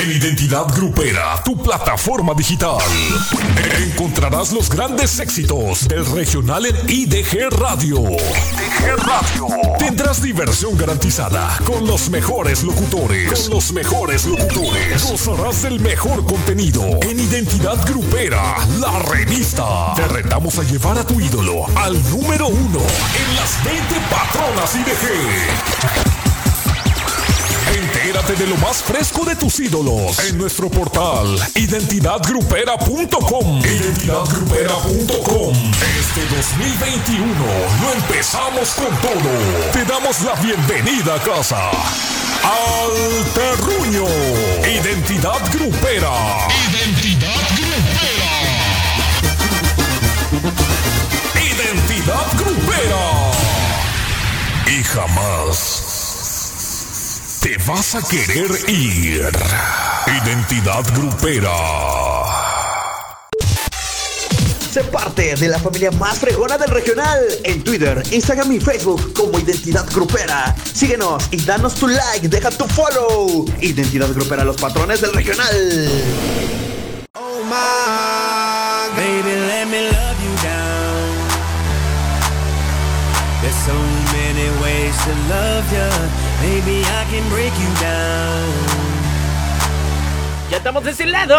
En Identidad Grupera, tu plataforma digital. Encontrarás los grandes éxitos del regional en IDG Radio. IDG Radio. Tendrás diversión garantizada con los mejores locutores. Con los mejores locutores. Gozarás del mejor contenido en Identidad Grupera, la revista. Te retamos a llevar a tu ídolo al número uno en las 20 patronas IDG. Entérate de lo más fresco de tus ídolos en nuestro portal identidadgrupera.com. Identidadgrupera.com. Este 2021 lo empezamos con todo. Te damos la bienvenida a casa. Al terruño. Identidad Grupera. Identidad Grupera. Identidad Grupera. Y jamás te vas a querer ir. Identidad grupera. Sé parte de la familia más fregona del regional en Twitter, Instagram y Facebook como Identidad Grupera. Síguenos y danos tu like, deja tu follow. Identidad Grupera, los patrones del regional. Oh my, baby, let me love you down. There's so many ways to love you. Baby, I can break you down. Ya estamos de ese lado.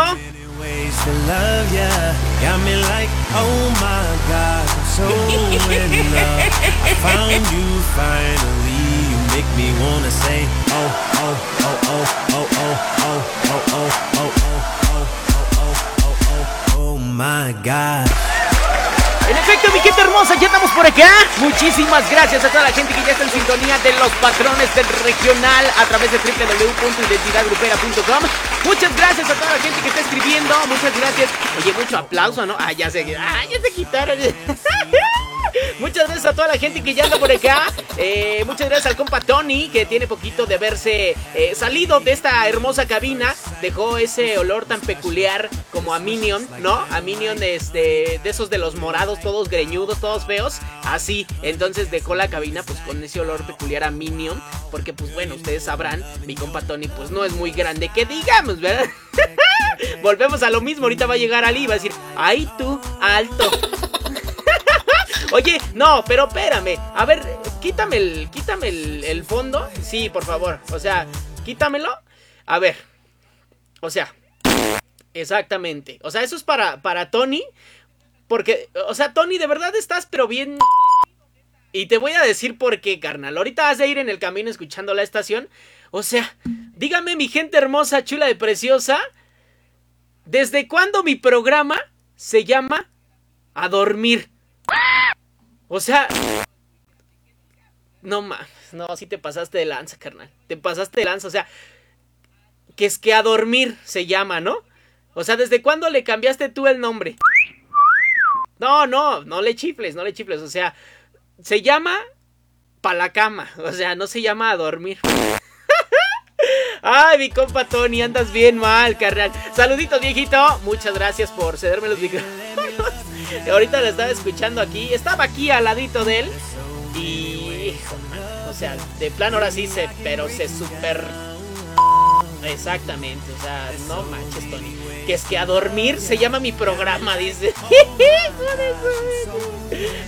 my God. Perfecto, mi gente hermosa, ya estamos por acá. Muchísimas gracias a toda la gente que ya está en sintonía de los patrones del regional a través de www.identidadgrupera.com. Muchas gracias a toda la gente que está escribiendo. Muchas gracias. Oye, mucho aplauso, ¿no? Ah, ya se, ah, ya se quitaron. Muchas gracias a toda la gente que ya anda por acá. Eh, muchas gracias al compa Tony, que tiene poquito de haberse eh, salido de esta hermosa cabina. Dejó ese olor tan peculiar como a Minion, ¿no? A Minion este, de esos de los morados, todos greñudos, todos feos. Así, entonces dejó la cabina pues con ese olor peculiar a Minion. Porque pues bueno, ustedes sabrán, mi compa Tony pues no es muy grande que digamos, ¿verdad? Volvemos a lo mismo, ahorita va a llegar Ali y va a decir, ay tú, alto. Oye, no, pero espérame. A ver, quítame el, quítame el, fondo. Sí, por favor. O sea, quítamelo. A ver. O sea, exactamente. O sea, eso es para, para Tony. Porque, o sea, Tony, de verdad estás, pero bien. Y te voy a decir por qué, carnal. Ahorita vas a ir en el camino escuchando la estación. O sea, dígame, mi gente hermosa, chula y preciosa. ¿Desde cuándo mi programa se llama A Dormir? O sea. No mames, no, si te pasaste de lanza, carnal. Te pasaste de lanza, o sea. Que es que a dormir se llama, ¿no? O sea, ¿desde cuándo le cambiaste tú el nombre? No, no, no le chifles, no le chifles. O sea, se llama pa' la cama. O sea, no se llama a dormir. Ay, mi compa Tony, andas bien mal, carnal. Saluditos, viejito. Muchas gracias por cederme los micrófonos. Ahorita la estaba escuchando aquí. Estaba aquí al ladito de él. Y. O sea, de plano ahora sí se. Pero se super. Exactamente. O sea, no manches, Tony. Que es que a dormir se llama mi programa, dice.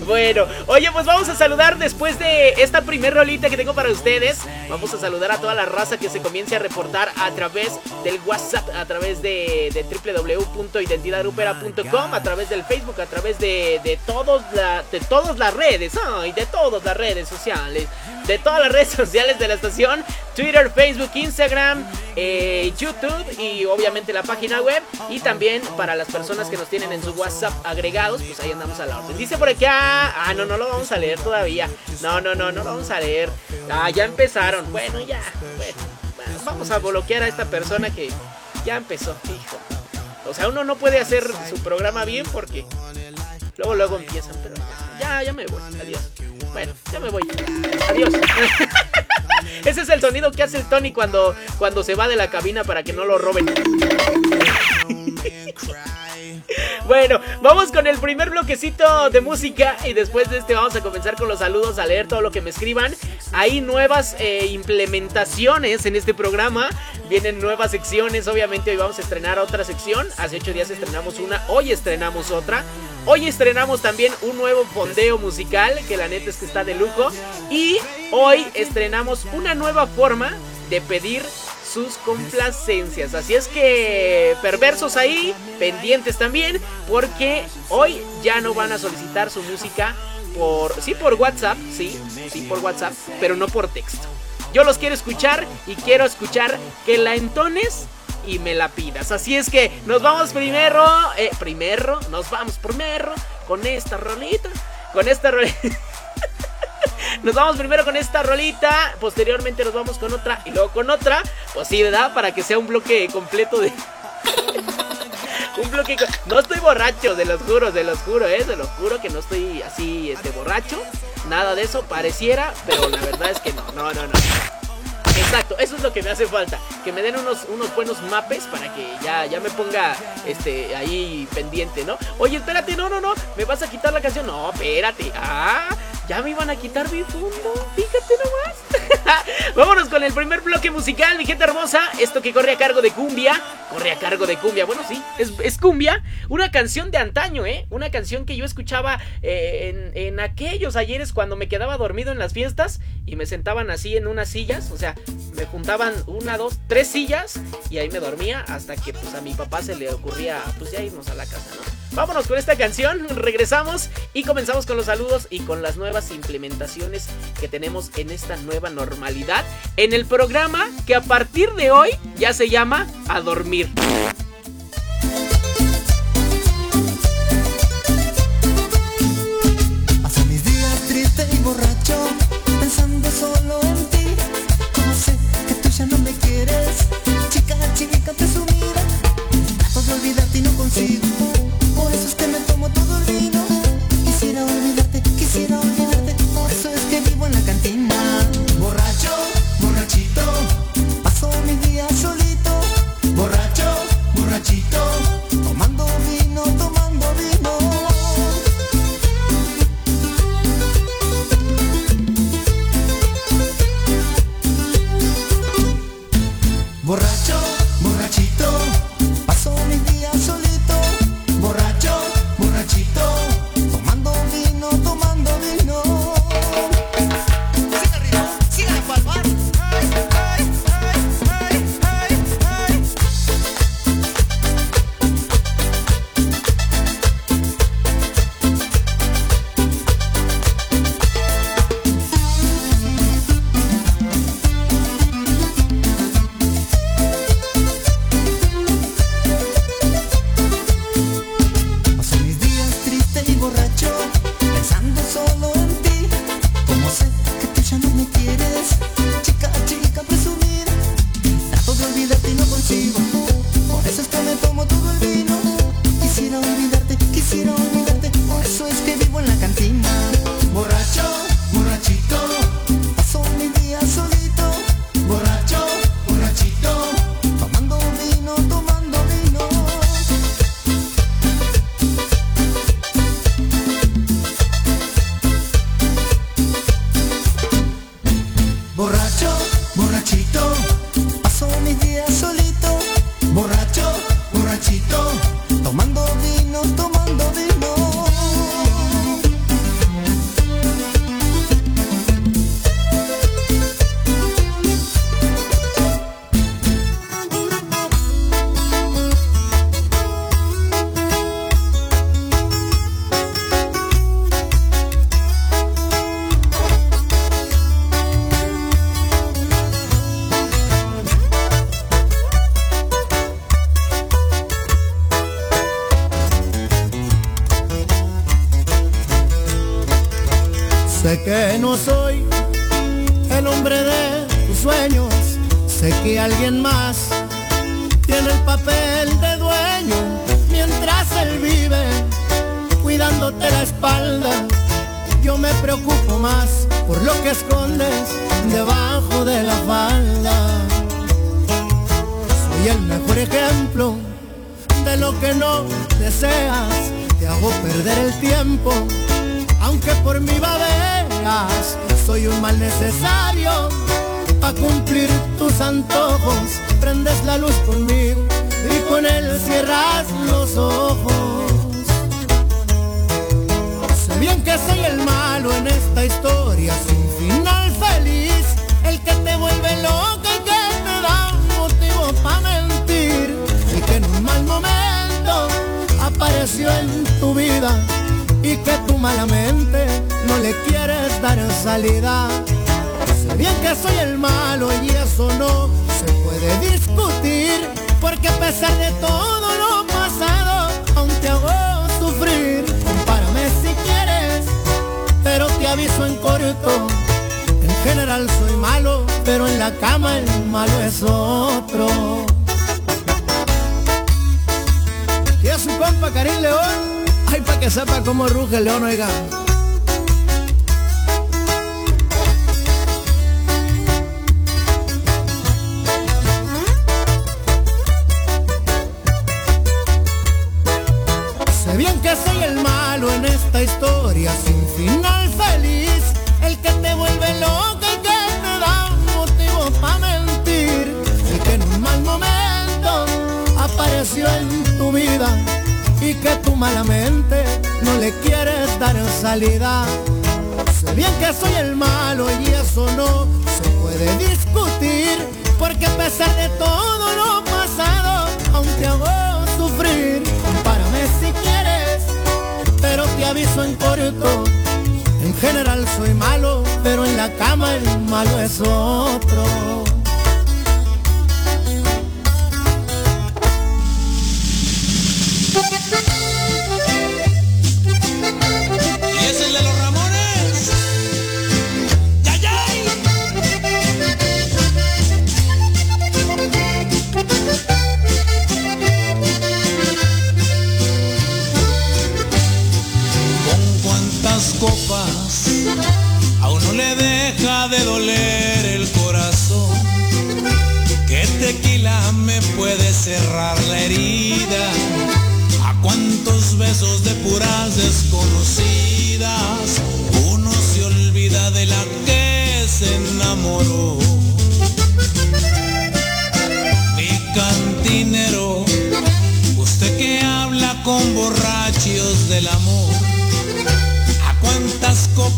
Bueno, oye, pues vamos a saludar después de esta primer rolita que tengo para ustedes. Vamos a saludar a toda la raza que se comience a reportar a través del WhatsApp, a través de, de www.identidadrupera.com, a través del Facebook, a través de, de, todos la, de todas las redes, y de todas las redes sociales, de todas las redes sociales de la estación, Twitter, Facebook, Instagram, eh, YouTube y obviamente la página web. Y también para las personas que nos tienen en su WhatsApp agregados, pues ahí andamos a la orden. Dice por aquí, ah, ah, no, no lo vamos a leer todavía. No, no, no, no lo vamos a leer. Ah, ya empezaron. Bueno, ya. Bueno, vamos a bloquear a esta persona que ya empezó, hijo. O sea, uno no puede hacer su programa bien porque luego, luego empiezan. Pero ya, ya me voy. Adiós. Bueno, ya me voy. Adiós. Ese es el sonido que hace el Tony cuando, cuando se va de la cabina para que no lo roben. Bueno, vamos con el primer bloquecito de música y después de este vamos a comenzar con los saludos, a leer todo lo que me escriban. Hay nuevas eh, implementaciones en este programa, vienen nuevas secciones, obviamente hoy vamos a estrenar otra sección, hace ocho días estrenamos una, hoy estrenamos otra. Hoy estrenamos también un nuevo fondeo musical, que la neta es que está de lujo. Y hoy estrenamos una nueva forma de pedir sus complacencias. Así es que perversos ahí, pendientes también, porque hoy ya no van a solicitar su música por, sí por WhatsApp, sí, sí por WhatsApp, pero no por texto. Yo los quiero escuchar y quiero escuchar que la entones y me la pidas. Así es que nos vamos primero, eh, primero, nos vamos primero con esta rolita, con esta rolita. Nos vamos primero con esta rolita, posteriormente nos vamos con otra y luego con otra. Pues sí, ¿verdad? Para que sea un bloque completo de... un bloque... No estoy borracho, se los juro, se los juro, ¿eh? Se los juro que no estoy así, este, borracho. Nada de eso, pareciera, pero la verdad es que no, no, no, no. Exacto, eso es lo que me hace falta. Que me den unos, unos buenos mapes para que ya, ya me ponga este ahí pendiente, ¿no? Oye, espérate, no, no, no. ¿Me vas a quitar la canción? No, espérate. Ah, ya me iban a quitar mi fondo. Fíjate nomás. Vámonos con el primer bloque musical, mi gente hermosa. Esto que corre a cargo de Cumbia. Corre a cargo de Cumbia. Bueno, sí, es, Cumbia. Una canción de antaño, ¿eh? Una canción que yo escuchaba eh, en, en aquellos ayeres cuando me quedaba dormido en las fiestas y me sentaban así en unas sillas. O sea, me juntaban una, dos, tres sillas y ahí me dormía hasta que pues a mi papá se le ocurría pues ya irnos a la casa, ¿no? Vámonos con esta canción, regresamos y comenzamos con los saludos y con las nuevas implementaciones que tenemos en esta nueva normalidad en el programa que a partir de hoy ya se llama A Dormir. Paso mis días triste y borracho, pensando solo en ti. Chica, chica presumida. Trato de olvidarte y no consigo. Borracho, borrachito. Paso mis días Sé bien que soy el malo y eso no se puede discutir, porque a pesar de todo lo pasado, aún te hago sufrir. Compárame si quieres, pero te aviso en corto. En general soy malo, pero en la cama el malo es otro.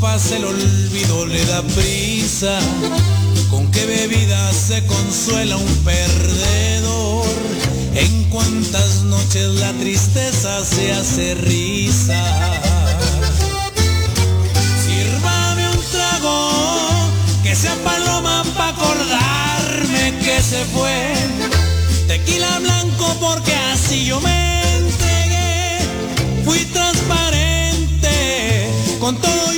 pasa el olvido le da prisa. ¿Con qué bebida se consuela un perdedor? ¿En cuántas noches la tristeza se hace risa? Sírvame un trago, que sea paloma para acordarme que se fue. Tequila blanco porque así yo me entregué. Fui transparente con todo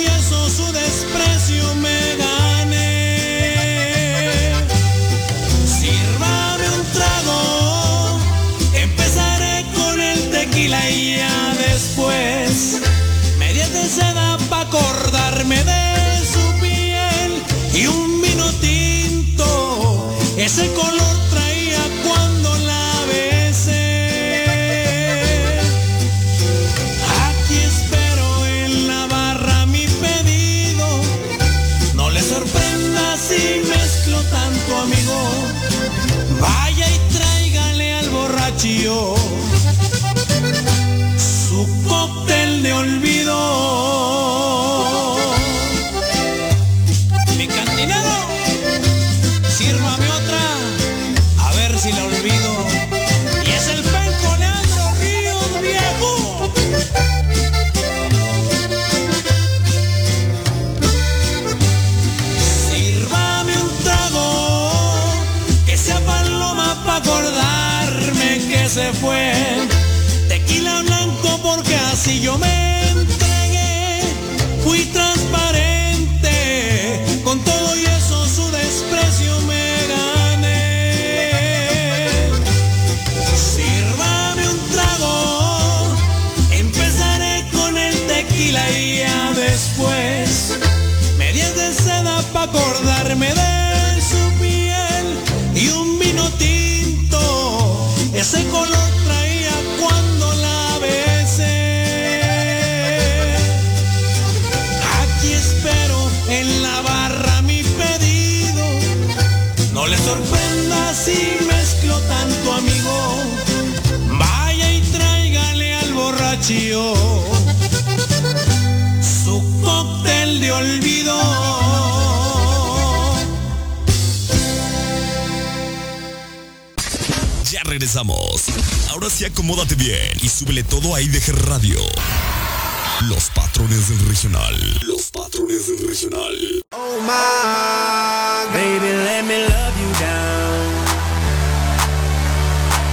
pa' acordar. Regresamos. Ahora sí acomódate bien y súbele todo a IDG Radio. Los patrones del regional. Los patrones del regional. Oh my, baby, let me love you down.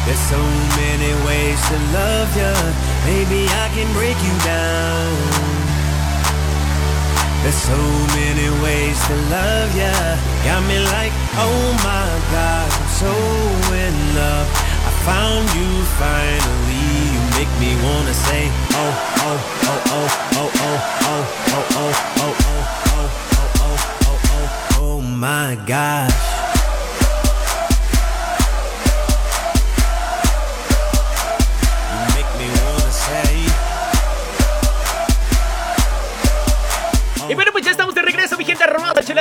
There's so many ways to love you. Maybe I can break you down. There's so many ways to love ya. Got me like, oh my God, I'm so in love. Found you finally. You make me wanna say, oh, oh, oh, oh, oh, oh, oh, oh, oh, oh, oh, oh, oh, oh, oh, oh, oh my gosh.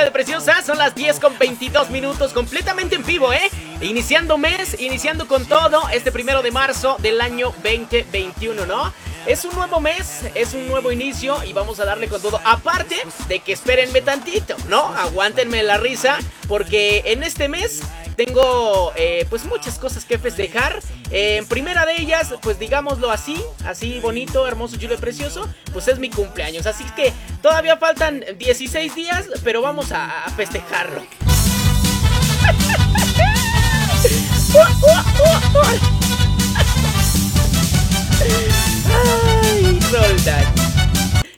De preciosa. Son las 10 con 22 minutos, completamente en vivo, ¿eh? Iniciando mes, iniciando con todo, este primero de marzo del año 2021, ¿no? Es un nuevo mes, es un nuevo inicio y vamos a darle con todo. Aparte de que espérenme tantito, ¿no? Aguántenme la risa, porque en este mes tengo eh, pues muchas cosas que festejar. Eh, en primera de ellas, pues digámoslo así, así bonito, hermoso, chulo y precioso, pues es mi cumpleaños. Así que todavía faltan 16 días, pero vamos a, a festejarlo.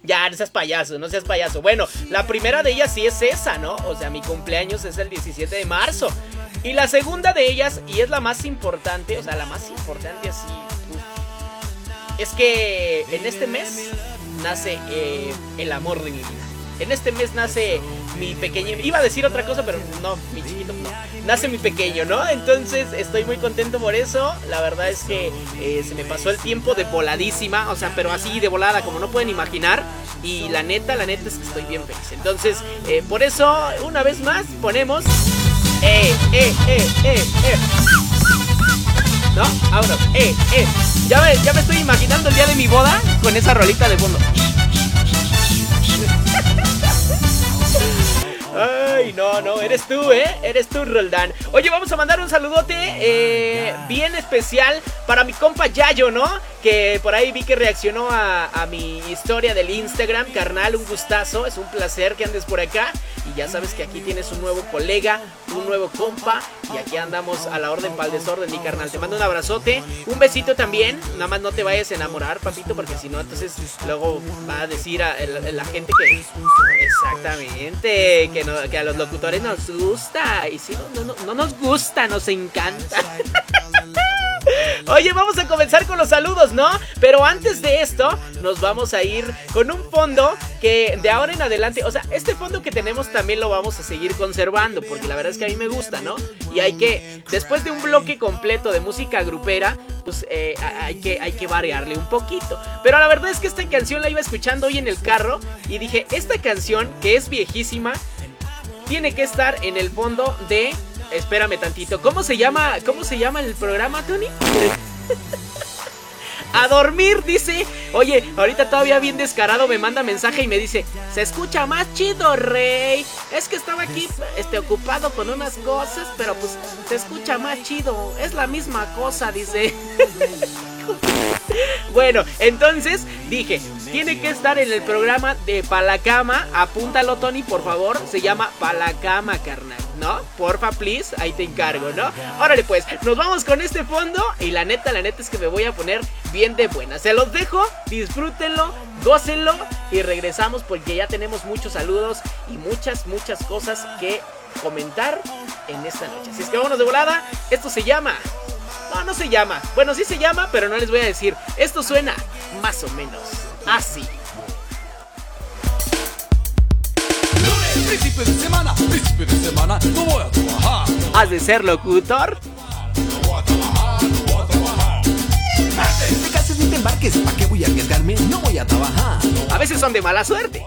Ya, no seas payaso, no seas payaso. Bueno, la primera de ellas sí es esa, ¿no? O sea, mi cumpleaños es el 17 de marzo. Y la segunda de ellas, y es la más importante, o sea, la más importante así, es que en este mes nace eh, el amor de mi vida. En este mes nace mi pequeño. Iba a decir otra cosa, pero no, mi chiquito no. Nace mi pequeño, ¿no? Entonces estoy muy contento por eso. La verdad es que eh, se me pasó el tiempo de voladísima. O sea, pero así de volada, como no pueden imaginar. Y la neta, la neta es que estoy bien feliz. Entonces, eh, por eso, una vez más, ponemos. ¡Eh, eh, eh, eh, eh! ¿No? Ahora, ¡eh, eh! Ya me, ya me estoy imaginando el día de mi boda con esa rolita de fondo. Ay, no, no, eres tú, ¿eh? Eres tú, Roldán. Oye, vamos a mandar un saludote eh, bien especial para mi compa Yayo, ¿no? Que por ahí vi que reaccionó a, a mi historia del Instagram. Carnal, un gustazo. Es un placer que andes por acá. Y ya sabes que aquí tienes un nuevo colega, un nuevo compa. Y aquí andamos a la orden para el desorden, mi carnal. Te mando un abrazote, un besito también. Nada más no te vayas a enamorar, papito, porque si no, entonces luego va a decir a el- la gente que. Exactamente, que, no- que a los locutores nos gusta. Y si no, no, no, no nos gusta, nos encanta. Oye, vamos a comenzar con los saludos, ¿no? Pero antes de esto, nos vamos a ir con un fondo que de ahora en adelante, o sea, este fondo que tenemos también lo vamos a seguir conservando, porque la verdad es que a mí me gusta, ¿no? Y hay que, después de un bloque completo de música grupera, pues eh, hay, que, hay que variarle un poquito. Pero la verdad es que esta canción la iba escuchando hoy en el carro y dije, esta canción, que es viejísima, tiene que estar en el fondo de. Espérame tantito. ¿Cómo se llama? ¿Cómo se llama el programa, Tony? A dormir, dice. Oye, ahorita todavía bien descarado me manda mensaje y me dice, se escucha más chido, rey. Es que estaba aquí este, ocupado con unas cosas, pero pues se escucha más chido. Es la misma cosa, dice. Bueno, entonces dije, tiene que estar en el programa de Palacama. Apúntalo, Tony, por favor. Se llama Palacama, carnal, ¿no? Porfa, please, ahí te encargo, ¿no? Órale, pues, nos vamos con este fondo. Y la neta, la neta es que me voy a poner bien de buena. Se los dejo, disfrútenlo, gócenlo. Y regresamos porque ya tenemos muchos saludos y muchas, muchas cosas que comentar en esta noche. Así es que vámonos de volada. Esto se llama. No, no se llama. Bueno, sí se llama, pero no les voy a decir. Esto suena más o menos así. Lunes, principio de semana, principio de semana, no voy a trabajar. ¿Has de ser locutor? Martes, te cases ni te embarques, ¿para qué voy a arriesgarme? No voy a trabajar. A veces son de mala suerte.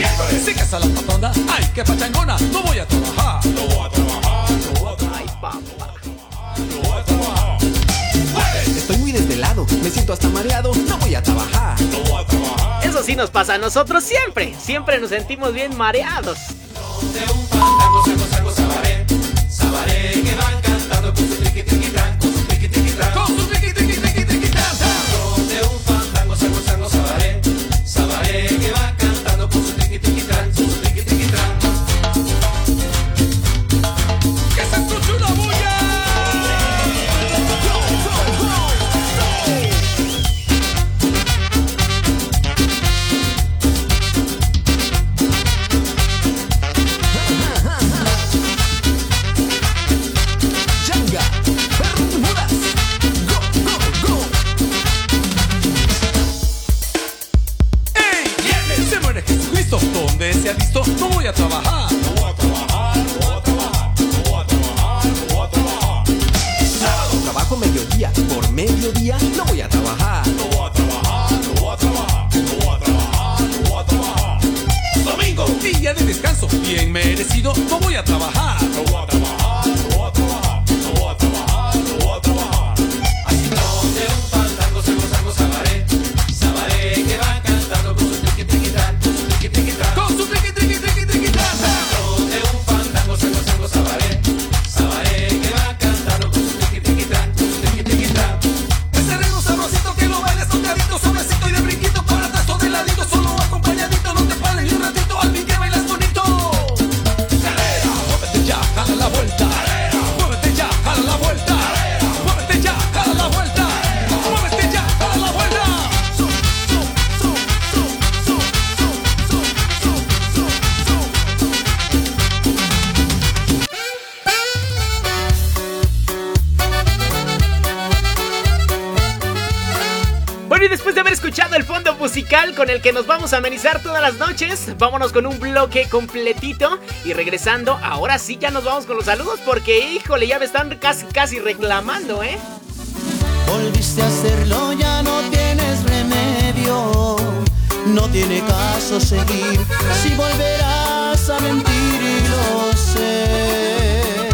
Miércoles, se casa la patrona, ay, qué pachangona, no voy a trabajar. No voy a trabajar, Ay, papá. Jueves, me siento hasta mareado, no voy a trabajar. No voy a trabajar. Eso sí nos pasa a nosotros siempre. Siempre nos sentimos bien mareados. De un fandango, salgo, sabaré. Sabaré que van cantando con su triqui, triqui, tran, con su triqui, triqui, tran. No voy a trabajar. No voy a trabajar, no voy a trabajar, no voy a trabajar, no voy a trabajar. Sábado trabajo mediodía, por mediodía no voy a trabajar. No voy a trabajar, no voy a trabajar, no voy a trabajar, no voy a trabajar. Domingo, día de descanso, bien merecido, no voy a trabajar. No voy a trabajar, después de haber escuchado el fondo musical con el que nos vamos a amenizar todas las noches, vámonos con un bloque completito. Y regresando, ahora sí ya nos vamos con los saludos porque, híjole, ya me están casi, casi reclamando, ¿eh? Volviste a hacerlo, ya no tienes remedio. No tiene caso seguir si volverás a mentir y lo sé.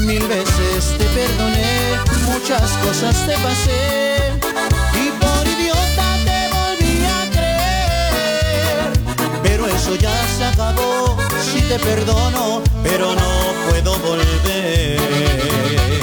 Mil veces te perdoné, muchas cosas te pasé ya se acabó, si te perdono, pero no puedo volver.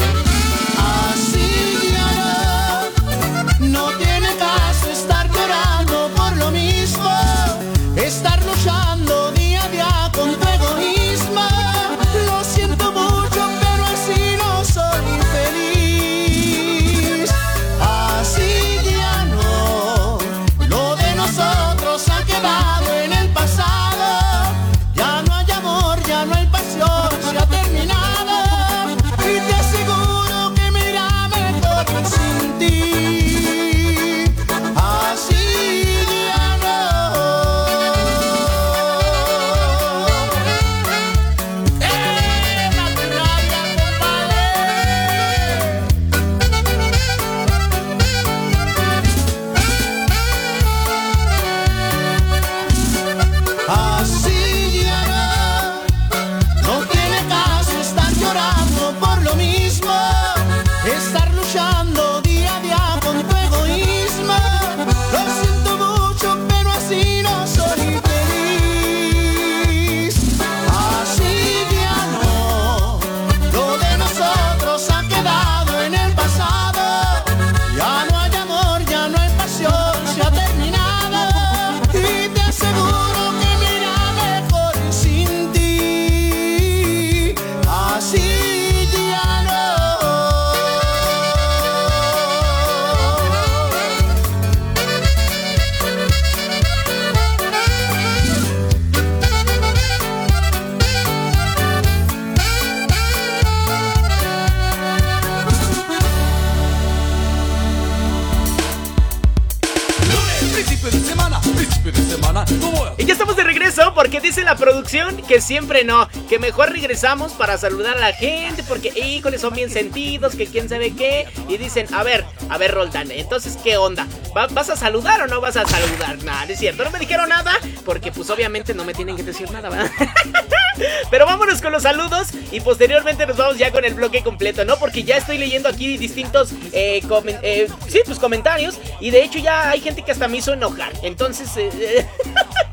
Dice la producción que siempre no, que mejor regresamos para saludar a la gente porque híjole son bien sentidos, que quién sabe qué. Y dicen, a ver, a ver Roldán, entonces ¿qué onda? ¿Va- ¿Vas a saludar o no vas a saludar? Nada, es cierto, no me dijeron nada porque pues obviamente no me tienen que decir nada, ¿verdad? Pero vámonos con los saludos y posteriormente nos vamos ya con el bloque completo, ¿no? Porque ya estoy leyendo aquí distintos eh, eh, sí, pues comentarios y de hecho ya hay gente que hasta me hizo enojar. Entonces, eh,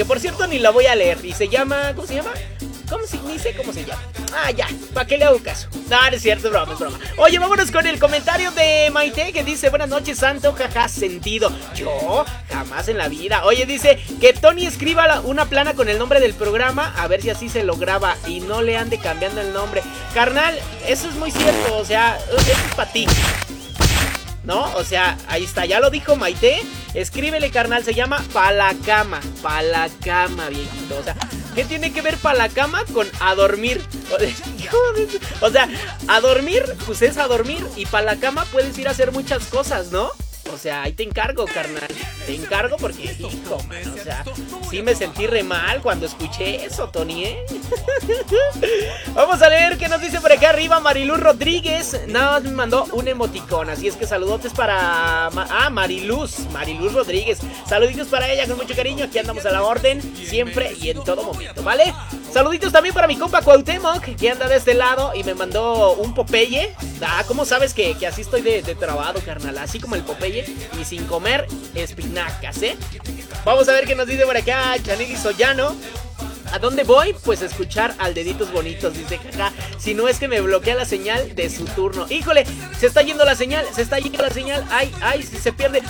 que por cierto ni la voy a leer y se llama, ¿cómo se llama? ¿Cómo se, sé cómo se llama. Ah, ya, ¿para qué le hago caso? No, es cierto, es broma, es broma. Oye, vámonos con el comentario de Maite que dice, buenas noches, santo, jaja, sentido. Yo, jamás en la vida. Oye, dice que Tony escriba una plana con el nombre del programa, a ver si así se lo graba y no le ande cambiando el nombre. Carnal, eso es muy cierto, o sea, eso es para ti. ¿No? O sea, ahí está, ya lo dijo Maite. Escríbele, carnal, se llama Palacama. Palacama, viejito. O sea, ¿qué tiene que ver Palacama con a dormir? O sea, a dormir, pues es a dormir. Y Palacama puedes ir a hacer muchas cosas, ¿no? O sea, ahí te encargo, carnal. Te encargo porque, hijo, man, o sea, sí me sentí re mal cuando escuché eso, Tony, ¿eh? Vamos a leer qué nos dice por acá arriba Mariluz Rodríguez. Nada más me mandó un emoticón. Así es que saludotes para. Ah, Mariluz. Mariluz Rodríguez. Saluditos para ella con mucho cariño. Aquí andamos a la orden. Siempre y en todo momento, ¿vale? Saluditos también para mi compa Cuauhtémoc, que anda de este lado y me mandó un Popeye. Ah, ¿cómo sabes que, que así estoy de, de trabado, carnal? Así como el Popeye y sin comer espinacas, ¿eh? Vamos a ver qué nos dice por acá Chanili Sollano. ¿A dónde voy? Pues a escuchar al deditos bonitos, dice jaja. Si no es que me bloquea la señal de su turno. Híjole, se está yendo la señal, se está yendo la señal. Ay, ay, se pierde.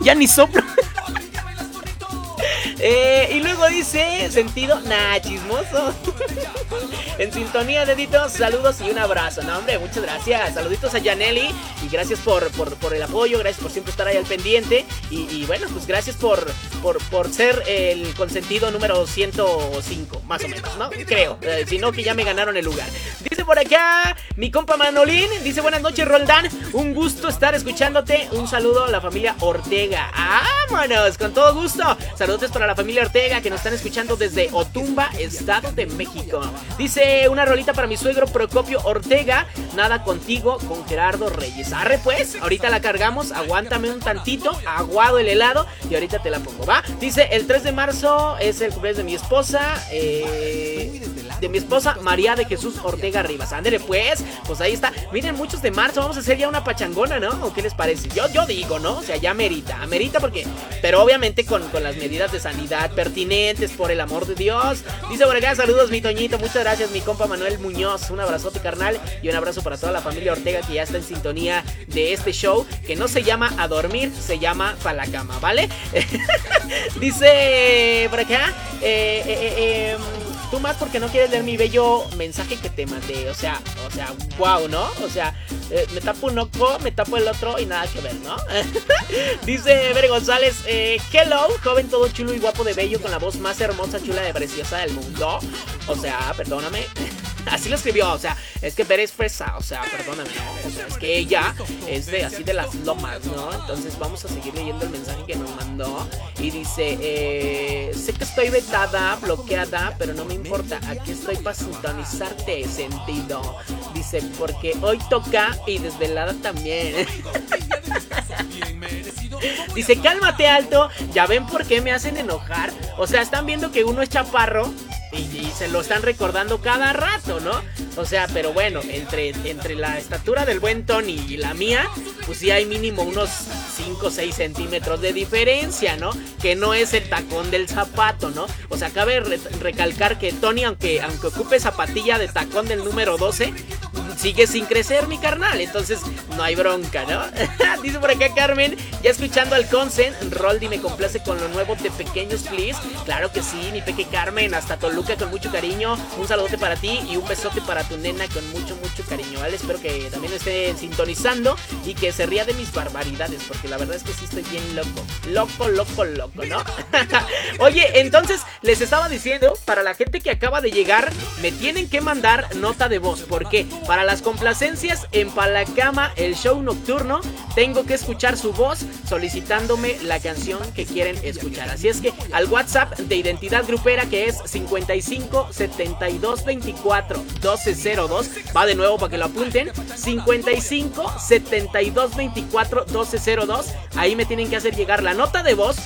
Ya ni soplo. Eh, y luego dice, sentido, nah, chismoso. en sintonía, deditos, saludos y un abrazo. No, hombre, muchas gracias. Saluditos a Janelli y gracias por, por, por el apoyo, gracias por siempre estar ahí al pendiente. Y, bueno, pues gracias por, por, por ser el consentido número 105, más o menos, ¿no? Creo. Eh, si no, que ya me ganaron el lugar. Dice por acá mi compa Manolín. Dice buenas noches, Roldán. Un gusto estar escuchándote. Un saludo a la familia Ortega. ¡Vámonos! Con todo gusto. Saludos para la familia Ortega que nos están escuchando desde Otumba, Estado de México. Dice una rolita para mi suegro Procopio Ortega. Nada contigo con Gerardo Reyes. Arre pues, ahorita la cargamos. Aguántame un tantito. Aguado el helado. Y ahorita te la pongo, ¿va? Dice el 3 de marzo es el cumpleaños de mi esposa. Eh, de mi esposa María de Jesús Ortega Rivas. Ándele pues, pues ahí está. Miren, muchos de marzo, vamos a hacer ya una pachangona, ¿no? ¿O qué les parece? Yo, yo digo, ¿no? O sea, ya merita, amerita porque, pero obviamente con, con las medidas de sanidad pertinentes, por el amor de Dios. Dice por acá, saludos mi Toñito, muchas gracias mi compa Manuel Muñoz, un abrazote carnal y un abrazo para toda la familia Ortega que ya está en sintonía de este show, que no se llama A Dormir, se llama Pa' la Cama, ¿vale? Dice por acá, eh, eh, eh, em, tú más porque no quieres leer mi bello mensaje que te mandé. O sea, o sea, wow, ¿no? O sea, eh, me tapo un ojo, me tapo el otro y nada que ver, ¿no? Dice Bere González, eh, hello, joven todo chulo y guapo de bello con la voz más hermosa, chula y preciosa del mundo. O sea, perdóname. Así lo escribió, o sea, es que es fresa, o sea, perdóname, es que ella es de así de las lomas, ¿no? Entonces vamos a seguir leyendo el mensaje que nos mandó. Y dice, eh, sé que estoy vetada, bloqueada, pero no me importa, aquí estoy para sintonizarte, sentido. Dice, porque hoy toca y desvelada también. Dice, cálmate alto, ya ven por qué me hacen enojar. O sea, están viendo que uno es chaparro y, se lo están recordando cada rato, ¿no? O sea, pero bueno, entre, entre la estatura del buen Tony y la mía, pues sí hay mínimo unos 5 o 6 centímetros de diferencia, ¿no? Que no es el tacón del zapato, ¿no? O sea, cabe re- recalcar que Tony, aunque, aunque ocupe zapatilla de tacón del número 12, sigue sin crecer mi carnal, entonces no hay bronca, ¿no? Dice por acá Carmen, ya escuchando al Consen, Roldi me complace con lo nuevo de Pequeños Please. Claro que sí, mi peque Carmen, hasta Toluca con mucho cariño. Un saludote para ti y un besote para tu nena con mucho, mucho cariño, ¿vale? Espero que también esté sintonizando y que se ría de mis barbaridades, porque la verdad es que sí estoy bien loco. Loco, loco, loco, ¿no? Oye, entonces les estaba diciendo, para la gente que acaba de llegar, me tienen que mandar nota de voz. ¿Por qué? Para las complacencias en Palacama, el show nocturno, tengo que escuchar su voz solicitándome la canción que quieren escuchar. Así es que al WhatsApp de Identidad Grupera, que es 55 72 24 1202, va de nuevo para que lo apunten. 55 72 24 1202, ahí me tienen que hacer llegar la nota de voz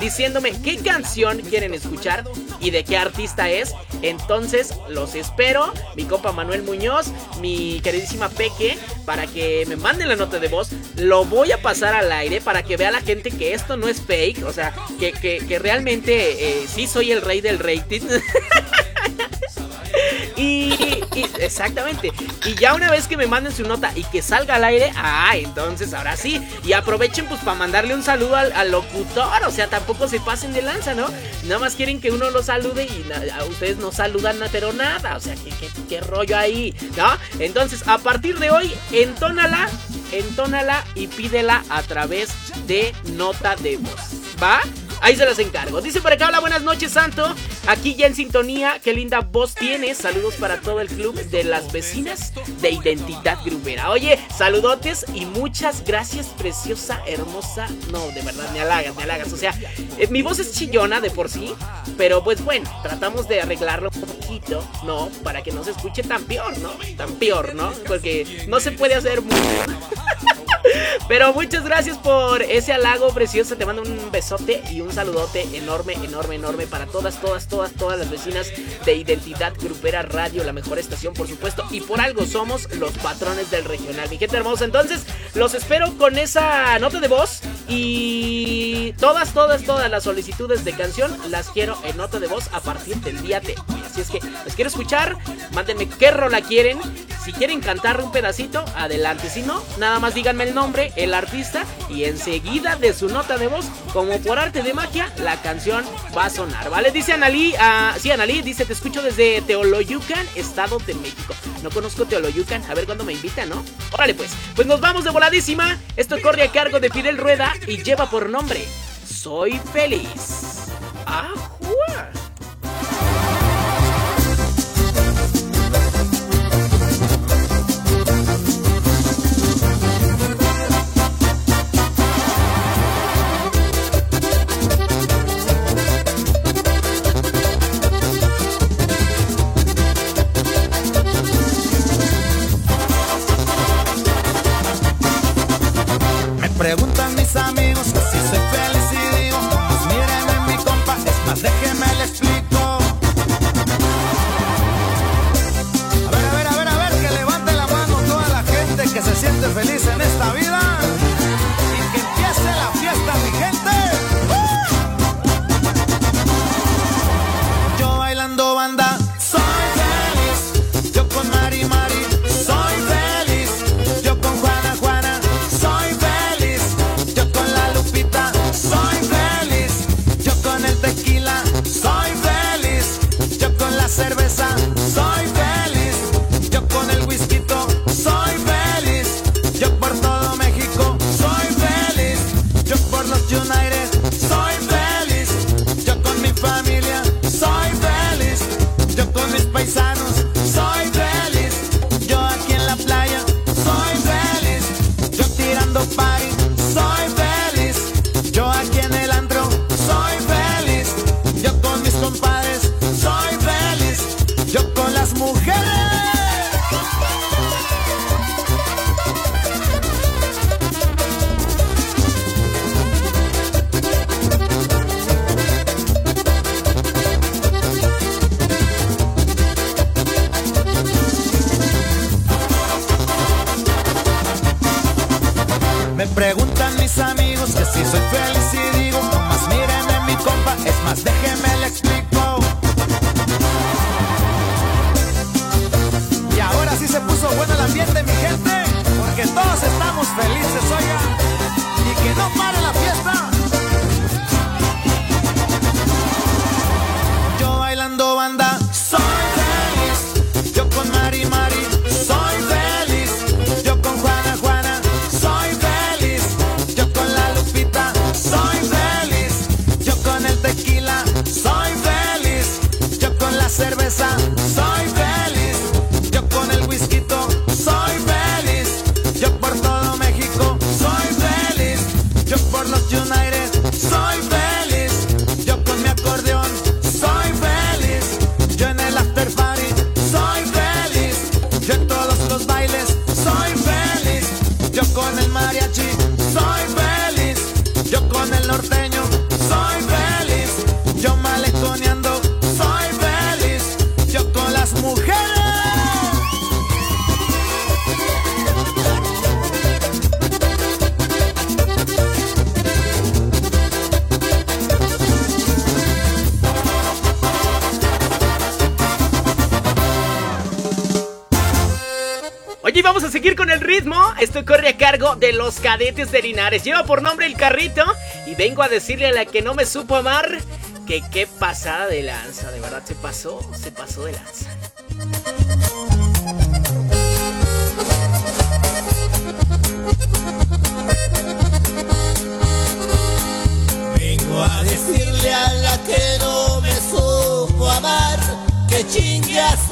diciéndome qué canción quieren escuchar y de qué artista es. Entonces los espero, mi compa Manuel Muñoz, mi queridísima Peque, para que me manden la nota de voz. Lo voy a pasar al aire para que vea la gente que esto no es fake, o sea, que, que, realmente eh, sí soy el rey del rating. Y, exactamente. Y ya una vez que me manden su nota y que salga al aire, ah, entonces ahora sí. Y aprovechen pues para mandarle un saludo al, locutor. O sea, tampoco se pasen de lanza, ¿no? Nada más quieren que uno lo salude y a ustedes no saludan, pero nada. O sea, ¿qué, qué, qué rollo ahí? ¿No? Entonces, a partir de hoy, entónala, entónala y pídela a través de nota de voz. ¿Va? Ahí se las encargo. Dice por acá, hola, buenas noches, Santo. Aquí ya en sintonía, qué linda voz tienes. Saludos para todo el club de las vecinas de Identidad Grubera. Oye, saludotes y muchas gracias, preciosa, hermosa. No, de verdad, me halagas, me halagas. O sea, eh, mi voz es chillona de por sí, pero pues bueno, tratamos de arreglarlo un poquito, ¿no? Para que no se escuche tan peor, ¿no? Tan peor, ¿no? Porque no se puede hacer mucho. Pero muchas gracias por ese halago precioso. Te mando un besote y un saludote enorme, enorme, enorme para todas, todas, todas, todas las vecinas de Identidad Grupera Radio, la mejor estación, por supuesto. Y por algo somos los patrones del regional. Mi gente hermosa. Entonces, los espero con esa nota de voz. Y todas, todas, todas las solicitudes de canción las quiero en nota de voz a partir del día de hoy. Así es que les quiero escuchar. Mándenme qué rola quieren. Si quieren cantar un pedacito, adelante. Si no, nada más díganme el nombre, el artista y enseguida de su nota de voz, como por arte de magia, la canción va a sonar, ¿vale? Dice Analí, ah, sí, Analí, dice, te escucho desde Teoloyucan, Estado de México. No conozco Teoloyucan, a ver cuándo me invitan, ¿no? Órale pues, pues nos vamos de voladísima. Esto corre a cargo de Fidel Rueda y lleva por nombre Soy Feliz. ¡Ajua! corre a cargo de los cadetes de Linares. Lleva por nombre el carrito y vengo a decirle a la que no me supo amar que qué pasada de lanza. De verdad se pasó, se pasó de lanza. Vengo a decirle a la que no me supo amar que chingas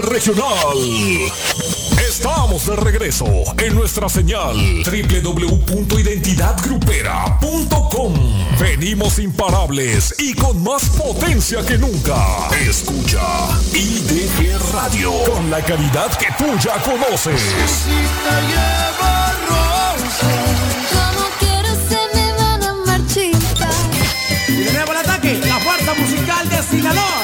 regional. Estamos de regreso en nuestra señal www.identidadgrupera.com. Venimos imparables y con más potencia que nunca. Escucha IDG Radio con la calidad que tú ya conoces. Como quiero se me van a marchitar. Y de nuevo el ataque, la fuerza musical de Sinaloa.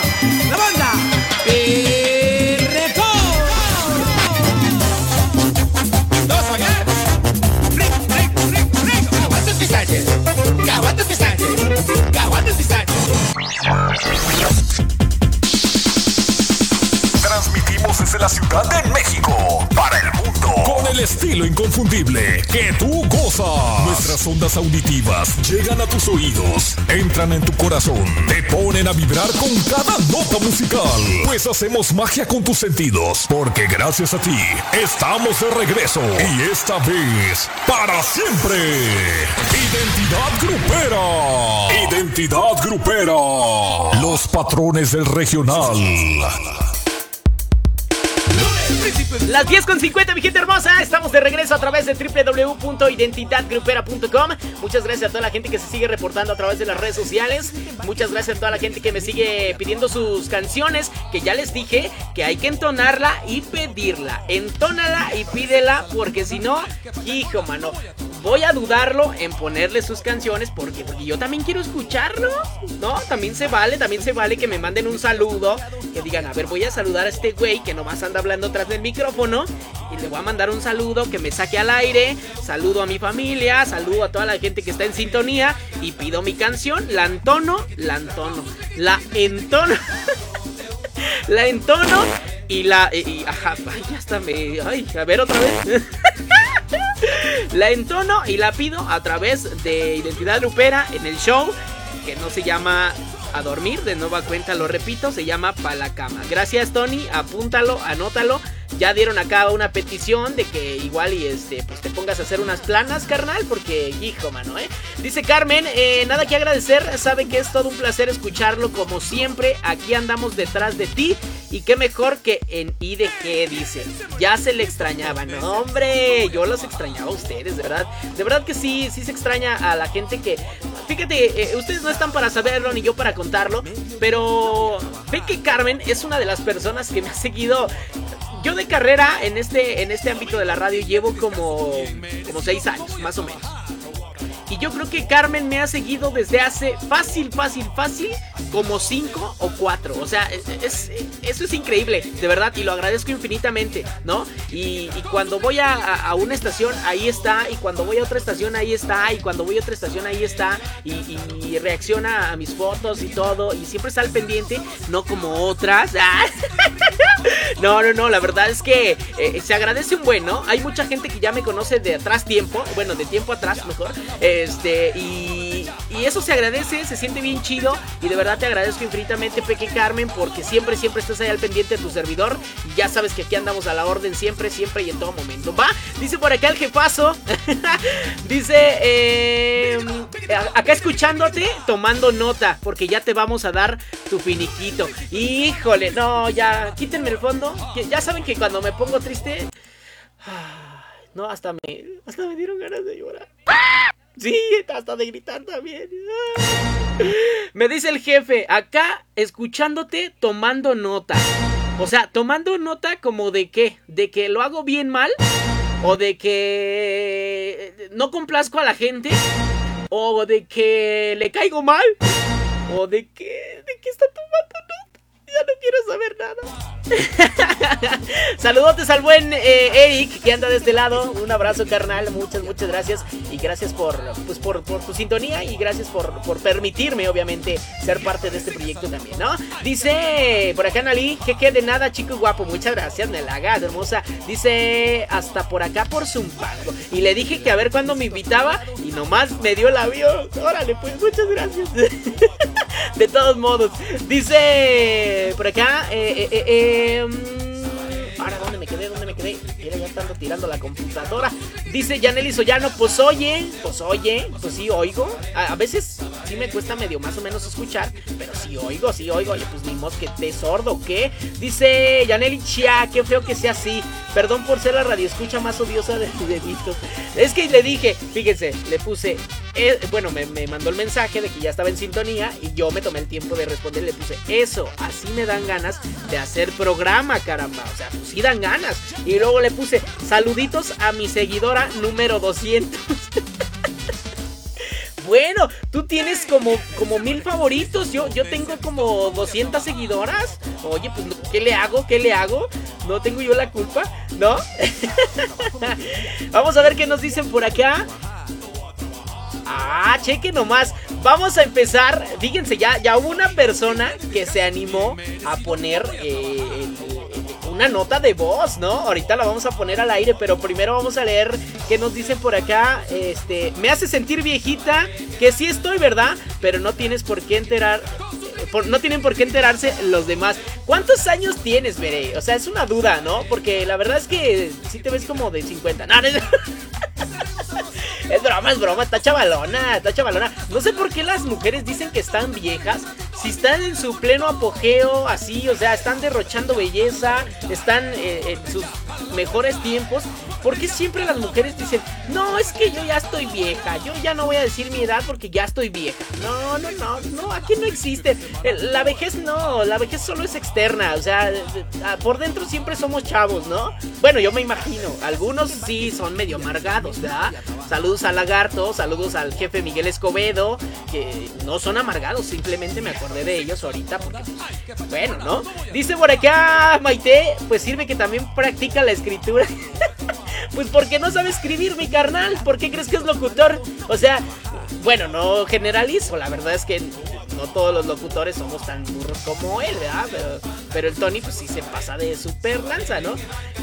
Inconfundible que tú gozas. Nuestras ondas auditivas llegan a tus oídos, entran en tu corazón, te ponen a vibrar con cada nota musical. Pues hacemos magia con tus sentidos, porque gracias a ti estamos de regreso y esta vez para siempre. Identidad grupera. Identidad grupera. Los patrones del regional. Las 10 con 50, mi gente hermosa. Estamos de regreso a través de www.identidadgrupera.com. Muchas gracias a toda la gente que se sigue reportando a través de las redes sociales. Muchas gracias a toda la gente que me sigue pidiendo sus canciones. Que ya les dije que hay que entonarla y pedirla. Entónala y pídela, porque si no, hijo, mano. Voy a dudarlo en ponerle sus canciones porque, porque yo también quiero escucharlo, ¿no? También se vale, también se vale que me manden un saludo, que digan, a ver, voy a saludar a este güey que nomás anda hablando atrás del micrófono y le voy a mandar un saludo que me saque al aire, saludo a mi familia, saludo a toda la gente que está en sintonía y pido mi canción, la entono, la entono, la entono, la entono y la... Y, ajá, ay, me... Ay, a ver otra vez. La entono y la pido a través de Identidad Grupera en el show que no se llama A Dormir, de nueva cuenta lo repito, se llama Pa' la Cama. Gracias Tony, apúntalo, anótalo. Ya dieron acá una petición de que igual y este, pues te pongas a hacer unas planas, carnal, porque hijo, mano, ¿eh? Dice Carmen, eh, nada que agradecer, sabe que es todo un placer escucharlo como siempre. Aquí andamos detrás de ti y qué mejor que en IDG, dice. Ya se le extrañaba, no, hombre, yo los extrañaba a ustedes, de verdad. De verdad que sí, sí se extraña a la gente que... Fíjate, eh, ustedes no están para saberlo ni yo para contarlo, pero ve que Carmen es una de las personas que me ha seguido yo de carrera en este, en este ámbito de la radio llevo como, como seis años, más o menos. Y yo creo que Carmen me ha seguido desde hace fácil, fácil, fácil, como cinco o cuatro. O sea, es, es- eso es increíble, de verdad, y lo agradezco infinitamente, ¿no? Y, cuando voy a, una estación, ahí está, y cuando voy a otra estación, ahí está, y cuando voy a otra estación, ahí está, y, reacciona a mis fotos y todo, y siempre está al pendiente, no como otras. No, no, no, la verdad es que eh, se agradece un buen, ¿no? Hay mucha gente que ya me conoce de atrás tiempo, bueno, de tiempo atrás mejor, este, y, y eso se agradece, se siente bien chido, y de verdad te agradezco infinitamente, Peque Carmen, porque siempre, siempre estás ahí al pendiente de tu servidor, y ya sabes que aquí andamos a la orden siempre, siempre y en todo momento, ¿va? Dice por acá el jefazo, dice, eh, acá escuchándote, tomando nota, porque ya te vamos a dar tu finiquito. Híjole, no, ya, quítenme el fondo. Ya saben que cuando me pongo triste, no, hasta me, hasta me dieron ganas de llorar. Sí, hasta de gritar también. Me dice el jefe, acá escuchándote, tomando nota. O sea, tomando nota como de qué? ¿De que lo hago bien mal? ¿O de que no complazco a la gente? ¿O de que le caigo mal? ¿O de que, de que está tomando nota? Ya no quiero saber nada. Saludotes al buen eh, Eric que anda de este lado. Un abrazo, carnal. Muchas, muchas gracias. Y gracias por, pues, por, por tu sintonía y gracias por, por permitirme, obviamente, ser parte de este proyecto también, ¿no? Dice por acá Nali, que que de nada, chico guapo. Muchas gracias, Nelaga, hermosa. Dice hasta por acá por Zumpango. Y le dije que a ver cuándo me invitaba y nomás me dio el avión. Órale, pues, muchas gracias. De todos modos, dice por acá, eh, ahora dónde me quedé, dónde me quedé, mira ya estando tirando la computadora. Dice Yaneli Soyano, pues oye, pues oye, pues sí oigo. A, veces sí me cuesta medio más o menos escuchar, pero sí oigo, sí oigo. Oye, pues ni que te sordo, ¿qué? Dice Yaneli Chia, qué feo que sea así. Perdón por ser la radio escucha más odiosa de de Víctor. Es que le dije, fíjense, le puse, eh, bueno, me, me mandó el mensaje de que ya estaba en sintonía y yo me tomé el tiempo de responder le puse, eso, así me dan ganas de hacer programa, caramba. O sea, pues sí dan ganas. Y luego le puse, saluditos a mi seguidora número 200. Bueno, tú tienes como, como mil favoritos. Yo, yo tengo como 200 seguidoras. Oye, pues, ¿qué le hago? ¿Qué le hago? No tengo yo la culpa, ¿no? Vamos a ver qué nos dicen por acá. Ah, cheque nomás. Vamos a empezar. Fíjense, ya, ya hubo una persona que se animó a poner eh, una nota de voz, ¿no? Ahorita la vamos a poner al aire, pero primero vamos a leer qué nos dicen por acá. Este, me hace sentir viejita, que sí estoy, ¿verdad? Pero no tienes por qué enterar. no tienen por qué enterarse los demás. ¿Cuántos años tienes, Bere? O sea, es una duda, ¿no? Porque la verdad es que sí te ves como de 50. No, no, no. Es broma, es broma, está chavalona, está chavalona. No sé por qué las mujeres dicen que están viejas. Si están en su pleno apogeo, así, o sea, están derrochando belleza, están eh, en sus mejores tiempos. ¿Por qué siempre las mujeres dicen, no, es que yo ya estoy vieja, yo ya no voy a decir mi edad porque ya estoy vieja? No, no, no, no, aquí no existe. El- La vejez no, la vejez solo es externa, o sea, ah, por dentro siempre somos chavos, ¿no? Bueno, yo me imagino, algunos sí son medio amargados, ¿verdad? Saludos al lagarto, saludos al jefe Miguel Escobedo, que no son amargados, simplemente me de ellos ahorita porque, pues, bueno, ¿no? Dice por acá Maite, pues sirve que también practica la escritura. Pues porque no sabe escribir mi carnal, ¿por qué crees que es locutor? O sea, bueno, no generalizo, la verdad es que no todos los locutores somos tan burros como él, ¿verdad? Pero, el Tony pues sí se pasa de super lanza, ¿no?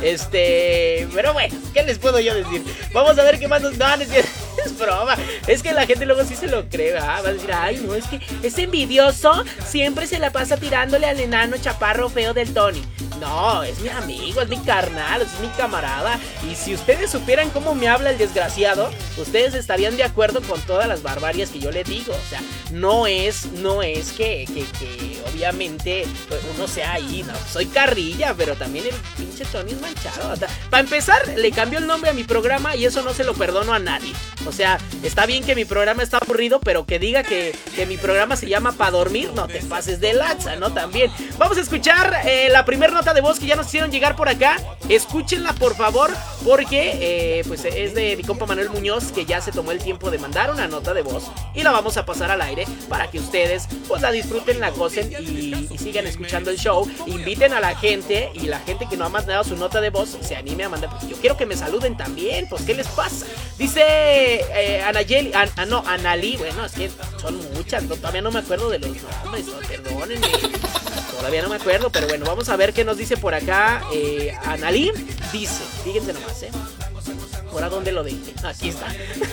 Este, pero bueno, ¿qué les puedo yo decir? Vamos a ver qué más nos dan, es, es broma. Es que la gente luego sí se lo cree, ¿verdad? Va a decir, ay, no, es que es envidioso, siempre se la pasa tirándole al enano chaparro feo del Tony. No, es mi amigo, es mi carnal, es mi camarada. Y si ustedes supieran cómo me habla el desgraciado, ustedes estarían de acuerdo con todas las barbarias que yo le digo. O sea, no es, es que, que, obviamente pues, uno sea ahí, no. Soy carrilla, pero también el pinche Tony es manchado. Para empezar, le cambió el nombre a mi programa y eso no se lo perdono a nadie. O sea, está bien que mi programa está aburrido, pero que diga que, que mi programa se llama Pa' dormir, no te pases de lanza, ¿no? También. Vamos a escuchar eh, la primera nota de voz que ya nos hicieron llegar por acá. Escúchenla, por favor, porque eh, pues es de mi compa Manuel Muñoz, que ya se tomó el tiempo de mandar una nota de voz y la vamos a pasar al aire para que ustedes pues la disfruten, la gocen y, sigan escuchando el show. Inviten a la gente y la gente que no ha mandado su nota de voz se anime a mandar. Porque yo quiero que me saluden también, pues ¿qué les pasa? Dice eh, Anayeli, An- ah, no, Analí, bueno, es que son muchas, todavía no me acuerdo de los nombres, no, perdónenme. Todavía no me acuerdo, pero bueno, vamos a ver qué nos dice por acá. Eh, Analí dice, fíjense nomás, ¿eh? ¿Por dónde lo dejé? Aquí está.